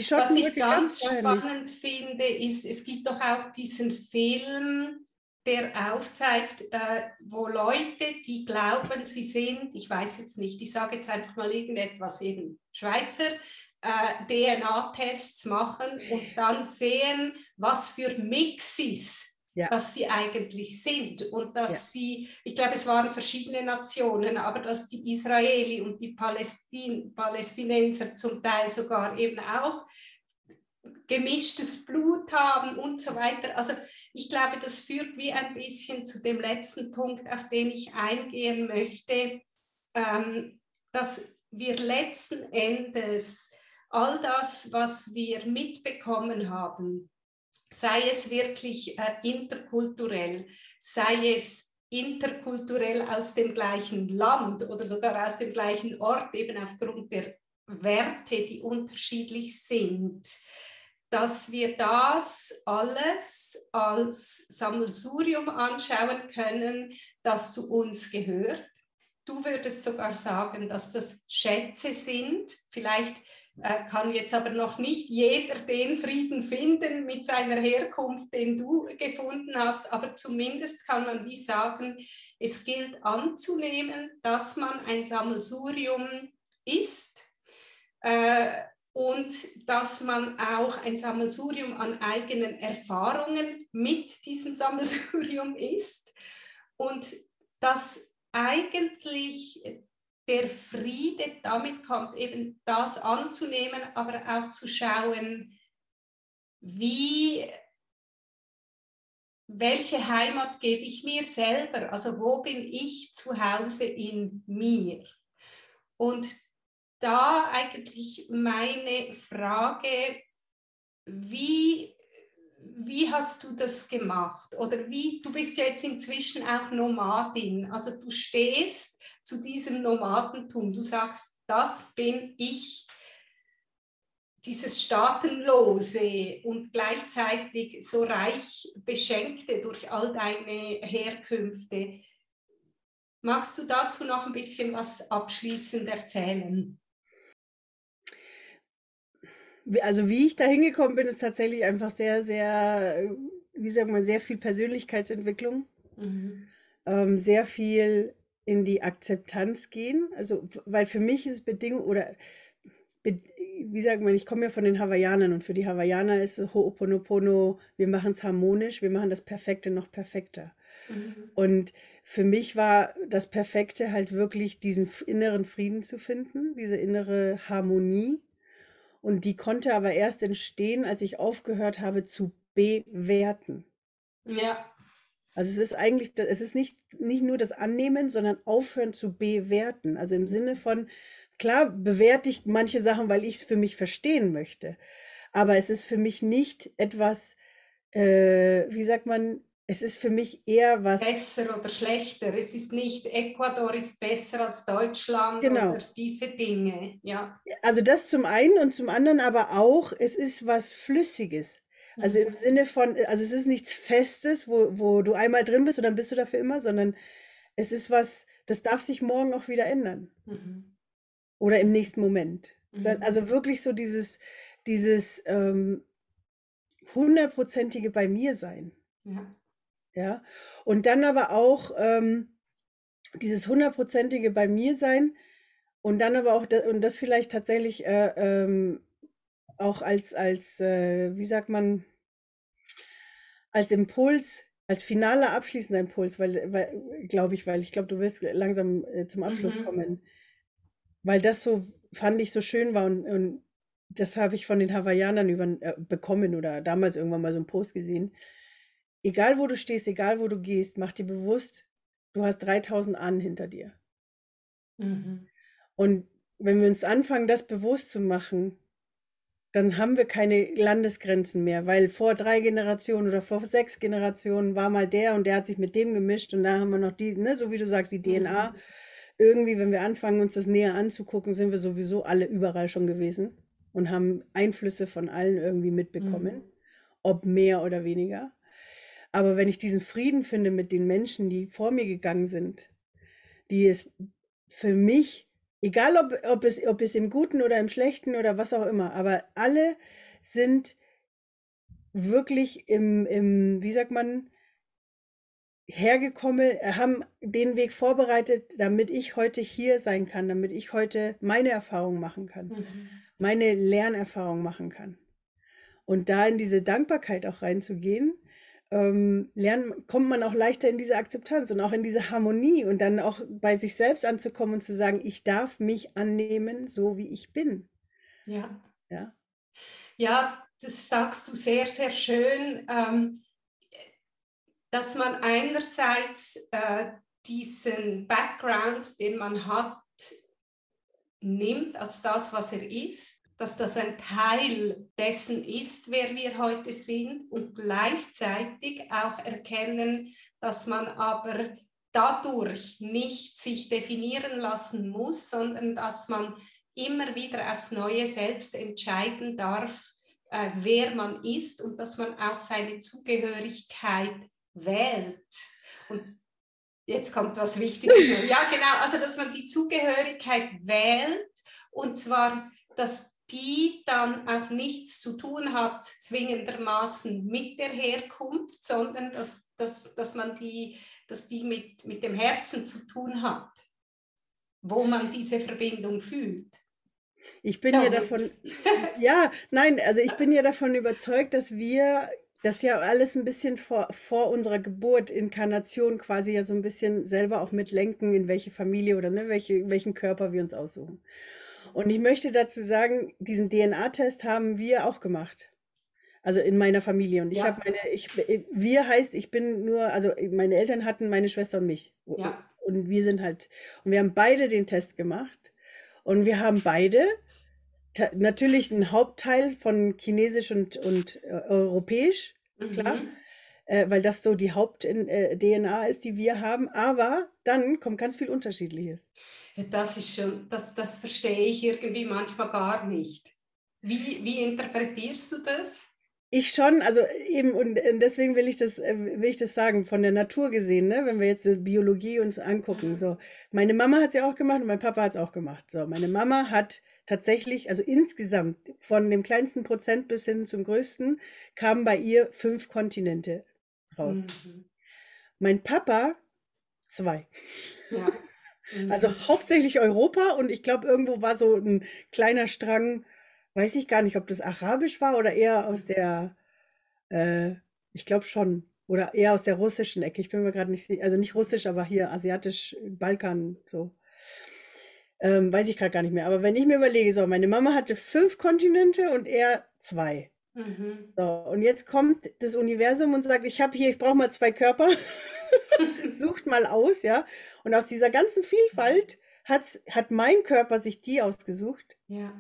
Was ich ganz spannend finde, ist, es gibt doch auch diesen Film, der aufzeigt, äh, wo Leute, die glauben, sie sind, ich weiß jetzt nicht, ich sage jetzt einfach mal irgendetwas, eben Schweizer, äh, DNA-Tests machen und dann sehen, was für Mixes ja. was sie eigentlich sind und dass ja. sie, ich glaube, es waren verschiedene Nationen, aber dass die Israeli und die Palästin Palästinenser zum Teil sogar eben auch gemischtes Blut haben und so weiter. Also ich glaube, das führt wie ein bisschen zu dem letzten Punkt, auf den ich eingehen möchte, ähm, dass wir letzten Endes all das, was wir mitbekommen haben, sei es wirklich äh, interkulturell, sei es interkulturell aus dem gleichen Land oder sogar aus dem gleichen Ort, eben aufgrund der Werte, die unterschiedlich sind, dass wir das alles als Sammelsurium anschauen können, das zu uns gehört. Du würdest sogar sagen, dass das Schätze sind. Vielleicht äh, kann jetzt aber noch nicht jeder den Frieden finden mit seiner Herkunft, den du gefunden hast, aber zumindest kann man wie sagen, es gilt anzunehmen, dass man ein Sammelsurium ist äh, und dass man auch ein Sammelsurium an eigenen Erfahrungen mit diesem Sammelsurium ist und dass eigentlich der Friede damit kommt, eben das anzunehmen, aber auch zu schauen, wie, welche Heimat gebe ich mir selber? Also wo bin ich zu Hause in mir? Und da eigentlich meine Frage, wie, wie hast du das gemacht? Oder wie, du bist ja jetzt inzwischen auch Nomadin, also du stehst zu diesem Nomadentum, du sagst, das bin ich, dieses Staatenlose und gleichzeitig so reich Beschenkte durch all deine Herkünfte. Magst du dazu noch ein bisschen was abschließend erzählen? Also wie ich da hingekommen bin, ist tatsächlich einfach sehr, sehr, wie sagt man, sehr viel Persönlichkeitsentwicklung, mhm. ähm, sehr viel in die Akzeptanz gehen. Also, weil für mich ist Bedingung oder wie sagt man, ich komme ja von den Hawaiianern und für die Hawaiianer ist Ho'oponopono, wir machen es harmonisch, wir machen das Perfekte noch perfekter. Mhm. Und für mich war das Perfekte halt wirklich diesen inneren Frieden zu finden, diese innere Harmonie und die konnte aber erst entstehen, als ich aufgehört habe zu bewerten. Ja. Also es ist eigentlich, es ist nicht, nicht nur das Annehmen, sondern aufhören zu bewerten. Also im Sinne von, klar bewerte ich manche Sachen, weil ich es für mich verstehen möchte. Aber es ist für mich nicht etwas, äh, wie sagt man, es ist für mich eher was. Besser oder schlechter. Es ist nicht, Ecuador ist besser als Deutschland genau. oder diese Dinge. Ja. Also das zum einen und zum anderen aber auch, es ist was Flüssiges. Also im mhm. Sinne von, also es ist nichts Festes, wo, wo du einmal drin bist und dann bist du dafür immer, sondern es ist was, das darf sich morgen auch wieder ändern. Mhm. Oder im nächsten Moment. Mhm. Also wirklich so dieses, dieses ähm, hundertprozentige bei mir sein. Ja. Ja. Und dann aber auch ähm, dieses hundertprozentige bei mir sein und dann aber auch, und das vielleicht tatsächlich äh, ähm, auch als, als äh, wie sagt man, als Impuls, als finaler abschließender Impuls, weil, weil glaube ich, weil ich glaube, du wirst langsam äh, zum Abschluss mhm. kommen, weil das so, fand ich so schön war und, und das habe ich von den Hawaiianern über, äh, bekommen oder damals irgendwann mal so einen Post gesehen egal wo du stehst, egal wo du gehst, mach dir bewusst, du hast 3000 Ahnen hinter dir. Mhm. Und wenn wir uns anfangen, das bewusst zu machen, dann haben wir keine Landesgrenzen mehr, weil vor drei Generationen oder vor sechs Generationen war mal der und der hat sich mit dem gemischt und da haben wir noch die, ne, so wie du sagst, die DNA. Mhm. Irgendwie, wenn wir anfangen, uns das näher anzugucken, sind wir sowieso alle überall schon gewesen und haben Einflüsse von allen irgendwie mitbekommen, mhm. ob mehr oder weniger. Aber wenn ich diesen Frieden finde mit den Menschen, die vor mir gegangen sind, die es für mich, egal ob, ob, es, ob es im Guten oder im Schlechten oder was auch immer, aber alle sind wirklich im, im wie sagt man, hergekommen, haben den Weg vorbereitet, damit ich heute hier sein kann, damit ich heute meine Erfahrung machen kann, mhm. meine Lernerfahrung machen kann. Und da in diese Dankbarkeit auch reinzugehen ähm, lernen, kommt man auch leichter in diese Akzeptanz und auch in diese Harmonie und dann auch bei sich selbst anzukommen und zu sagen, ich darf mich annehmen, so wie ich bin. Ja. Ja, ja das sagst du sehr, sehr schön, ähm, dass man einerseits äh, diesen Background, den man hat, nimmt als das, was er ist dass das ein Teil dessen ist, wer wir heute sind und gleichzeitig auch erkennen, dass man aber dadurch nicht sich definieren lassen muss, sondern dass man immer wieder aufs Neue selbst entscheiden darf, äh, wer man ist und dass man auch seine Zugehörigkeit wählt. Und jetzt kommt was Wichtiges. ja, genau, also dass man die Zugehörigkeit wählt und zwar, dass die dann auch nichts zu tun hat, zwingendermaßen mit der Herkunft, sondern dass, dass, dass man die, dass die mit, mit dem Herzen zu tun hat, wo man diese Verbindung fühlt. Ich bin Damit. ja davon, ja, nein, also ich bin ja davon überzeugt, dass wir das ja alles ein bisschen vor, vor unserer Geburt, Inkarnation quasi ja so ein bisschen selber auch mitlenken, in welche Familie oder ne, welche, welchen Körper wir uns aussuchen. Und ich möchte dazu sagen, diesen DNA-Test haben wir auch gemacht. Also in meiner Familie. Und ich ja. habe meine, ich, wir heißt, ich bin nur, also meine Eltern hatten meine Schwester und mich. Ja. Und wir sind halt, und wir haben beide den Test gemacht. Und wir haben beide natürlich einen Hauptteil von Chinesisch und, und äh, Europäisch, klar. Mhm äh, weil das so die Haupt-DNA äh, ist, die wir haben. Aber dann kommt ganz viel Unterschiedliches. Das ist schon, das, das verstehe ich irgendwie manchmal gar nicht. Wie, wie interpretierst du das? Ich schon, also eben, und deswegen will ich das, äh, will ich das sagen, von der Natur gesehen, ne, wenn wir jetzt die Biologie uns angucken. So, meine Mama hat es ja auch gemacht und mein Papa hat es auch gemacht. So, meine Mama hat tatsächlich, also insgesamt von dem kleinsten Prozent bis hin zum größten, kamen bei ihr fünf Kontinente raus. Mhm. Mein Papa zwei. Ja. Mhm. Also hauptsächlich Europa und ich glaube, irgendwo war so ein kleiner Strang, weiß ich gar nicht, ob das Arabisch war oder eher aus der, äh, ich glaube schon, oder eher aus der russischen Ecke. Ich bin mir gerade nicht sicher, also nicht russisch, aber hier asiatisch, Balkan, so. Ähm, weiß ich gerade gar nicht mehr. Aber wenn ich mir überlege, so, meine Mama hatte fünf Kontinente und er zwei. Mhm. So, und jetzt kommt das Universum und sagt, ich habe hier, ich brauche mal zwei Körper. Sucht mal aus, ja. Und aus dieser ganzen Vielfalt hat, hat mein Körper sich die ausgesucht. Ja.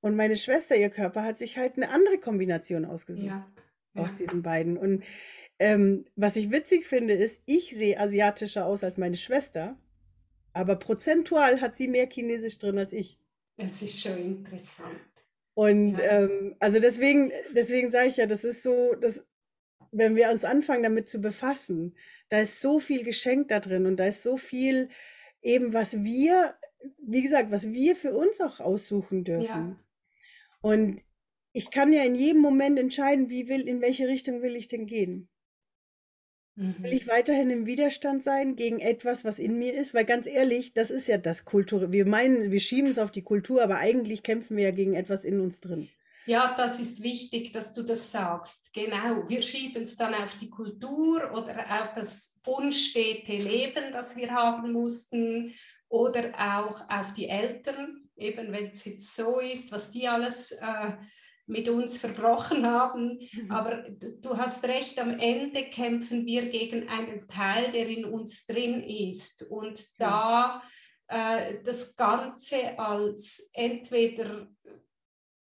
Und meine Schwester, ihr Körper, hat sich halt eine andere Kombination ausgesucht. Ja. Ja. Aus diesen beiden. Und ähm, was ich witzig finde, ist, ich sehe asiatischer aus als meine Schwester, aber prozentual hat sie mehr Chinesisch drin als ich. Es ist schon interessant. Und ja. ähm, also deswegen, deswegen sage ich ja, das ist so, dass, wenn wir uns anfangen, damit zu befassen, da ist so viel Geschenk da drin und da ist so viel eben, was wir, wie gesagt, was wir für uns auch aussuchen dürfen. Ja. Und ich kann ja in jedem Moment entscheiden, wie will, in welche Richtung will ich denn gehen. Mhm. Will ich weiterhin im Widerstand sein gegen etwas, was in mir ist? Weil ganz ehrlich, das ist ja das Kultur. Wir meinen, wir schieben es auf die Kultur, aber eigentlich kämpfen wir ja gegen etwas in uns drin. Ja, das ist wichtig, dass du das sagst. Genau, wir schieben es dann auf die Kultur oder auf das unstete Leben, das wir haben mussten oder auch auf die Eltern, eben wenn es jetzt so ist, was die alles äh, mit uns verbrochen haben. Mhm. Aber du hast recht, am Ende kämpfen wir gegen einen Teil, der in uns drin ist. Und da äh, das Ganze als entweder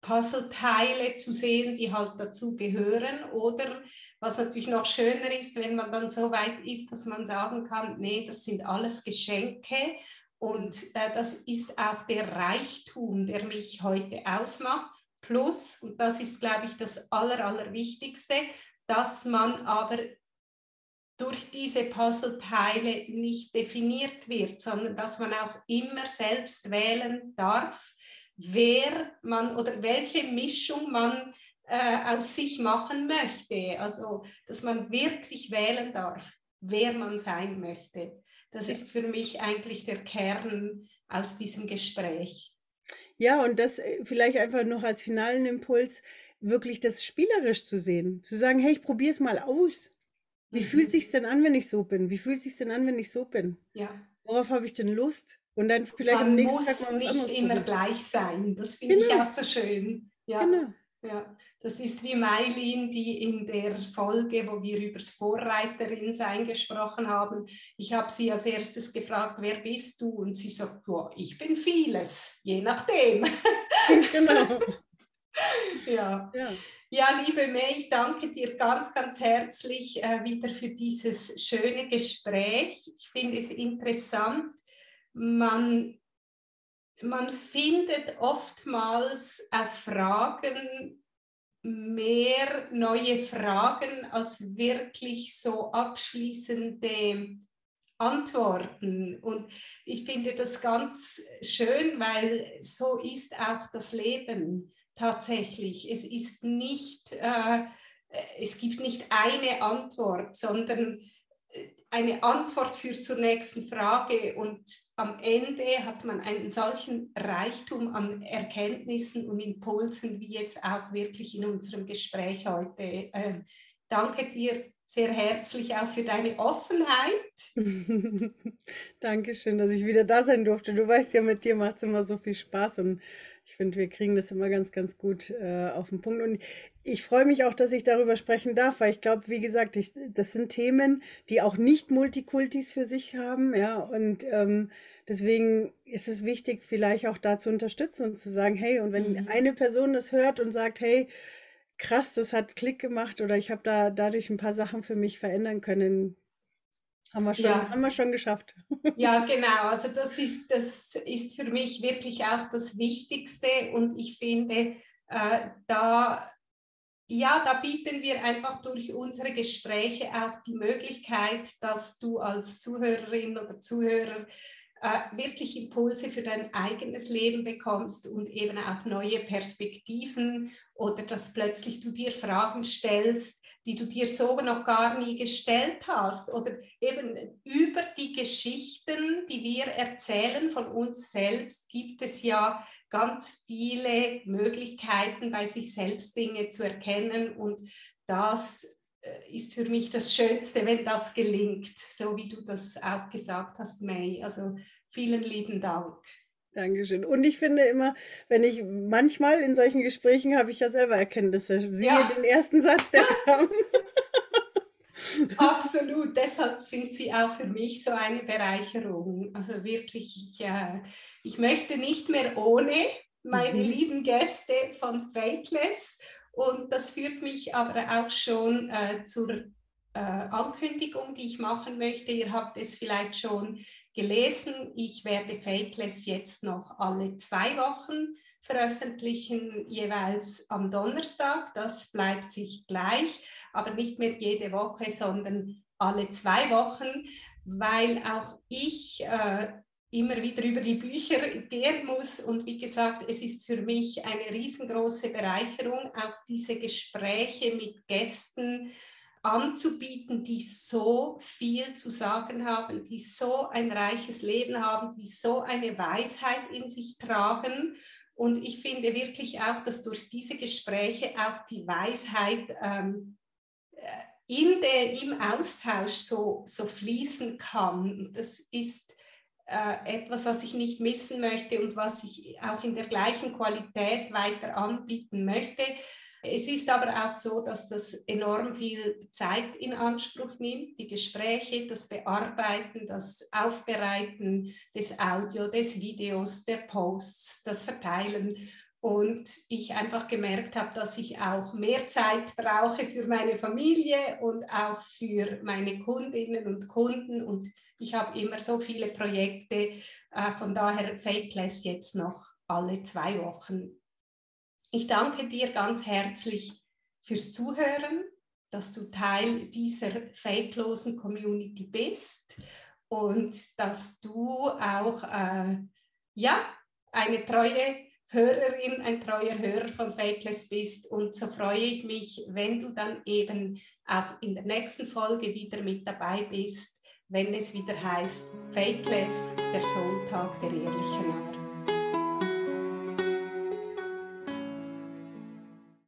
Puzzleteile zu sehen, die halt dazu gehören. Oder was natürlich noch schöner ist, wenn man dann so weit ist, dass man sagen kann, nee, das sind alles Geschenke. Und äh, das ist auch der Reichtum, der mich heute ausmacht. Plus, und das ist, glaube ich, das Aller, Allerwichtigste, dass man aber durch diese Puzzleteile nicht definiert wird, sondern dass man auch immer selbst wählen darf, wer man oder welche Mischung man äh, aus sich machen möchte. Also, dass man wirklich wählen darf, wer man sein möchte. Das ja. ist für mich eigentlich der Kern aus diesem Gespräch. Ja, und das äh, vielleicht einfach noch als finalen Impuls, wirklich das spielerisch zu sehen. Zu sagen, hey, ich probiere es mal aus. Wie mhm. fühlt sich denn an, wenn ich so bin? Wie fühlt sich denn an, wenn ich so bin? Ja. Worauf habe ich denn Lust? Und dann vielleicht Man am nächsten muss Tag mal nicht immer gleich sein. Das finde genau. ich auch so schön. Ja. Genau. Ja, das ist wie Mailin, die in der Folge, wo wir über das Vorreiterin sein gesprochen haben. Ich habe sie als erstes gefragt, wer bist du? Und sie sagt, oh, ich bin vieles, je nachdem. Genau. ja. ja. Ja, liebe May, ich danke dir ganz, ganz herzlich äh, wieder für dieses schöne Gespräch. Ich finde es interessant. Man man findet oftmals auf Fragen mehr neue Fragen als wirklich so abschließende Antworten. Und ich finde das ganz schön, weil so ist auch das Leben tatsächlich. Es ist nicht, äh, es gibt nicht eine Antwort, sondern eine Antwort führt zur nächsten Frage und am Ende hat man einen solchen Reichtum an Erkenntnissen und Impulsen wie jetzt auch wirklich in unserem Gespräch heute. Ähm, danke dir sehr herzlich auch für deine Offenheit. Dankeschön, dass ich wieder da sein durfte. Du weißt ja, mit dir macht es immer so viel Spaß und ich finde, wir kriegen das immer ganz, ganz gut äh, auf den Punkt. Und ich freue mich auch, dass ich darüber sprechen darf, weil ich glaube, wie gesagt, ich, das sind Themen, die auch nicht Multikultis für sich haben. Ja, und ähm, deswegen ist es wichtig, vielleicht auch da zu unterstützen und zu sagen, hey, und wenn mhm. eine Person das hört und sagt, hey, krass, das hat Klick gemacht oder ich habe da dadurch ein paar Sachen für mich verändern können, haben wir schon, ja. haben wir schon geschafft. Ja, genau. Also das ist, das ist für mich wirklich auch das Wichtigste und ich finde, äh, da, ja, da bieten wir einfach durch unsere Gespräche auch die Möglichkeit, dass du als Zuhörerin oder Zuhörer äh, wirklich Impulse für dein eigenes Leben bekommst und eben auch neue Perspektiven oder dass plötzlich du dir Fragen stellst, die du dir so noch gar nie gestellt hast oder eben über die Geschichten, die wir erzählen von uns selbst, gibt es ja ganz viele Möglichkeiten, bei sich selbst Dinge zu erkennen und das äh, ist für mich das Schönste, wenn das gelingt, so wie du das auch gesagt hast, May. Also vielen lieben Dank. Dankeschön. Und ich finde immer, wenn ich manchmal in solchen Gesprächen habe ich ja selber Erkenntnisse. Siehe ja. den ersten Satz, der kam. Absolut, deshalb sind sie auch für mich so eine Bereicherung. Also wirklich, ich, äh, ich möchte nicht mehr ohne meine mhm. lieben Gäste von Fakeless. Und das führt mich aber auch schon äh, zur äh, Ankündigung, die ich machen möchte. Ihr habt es vielleicht schon gelesen. Ich werde Fakeless jetzt noch alle zwei Wochen veröffentlichen, jeweils am Donnerstag. Das bleibt sich gleich, aber nicht mehr jede Woche, sondern alle zwei Wochen, weil auch ich äh, immer wieder über die Bücher gehen muss. Und wie gesagt, es ist für mich eine riesengroße Bereicherung, auch diese Gespräche mit Gästen anzubieten, die so viel zu sagen haben, die so ein reiches Leben haben, die so eine Weisheit in sich tragen. Und ich finde wirklich auch, dass durch diese Gespräche auch die Weisheit ähm, äh, in der, im Austausch so, so fließen kann. Das ist äh, etwas, was ich nicht missen möchte und was ich auch in der gleichen Qualität weiter anbieten möchte. Es ist aber auch so, dass das enorm viel Zeit in Anspruch nimmt, die Gespräche, das Bearbeiten, das Aufbereiten des Audio, des Videos, der Posts, das Verteilen. Und ich einfach gemerkt habe, dass ich auch mehr Zeit brauche für meine Familie und auch für meine Kundinnen und Kunden. Und ich habe immer so viele Projekte. Äh, von daher Fakeless jetzt noch alle zwei Wochen ich danke dir ganz herzlich fürs Zuhören, dass du Teil dieser fakelosen Community bist und dass du auch äh, ja, eine treue Hörerin, ein treuer Hörer von Fakeless bist. Und so freue ich mich, wenn du dann eben auch in der nächsten Folge wieder mit dabei bist, wenn es wieder heißt Fakeless, der Sonntag der ehrlichen Nacht.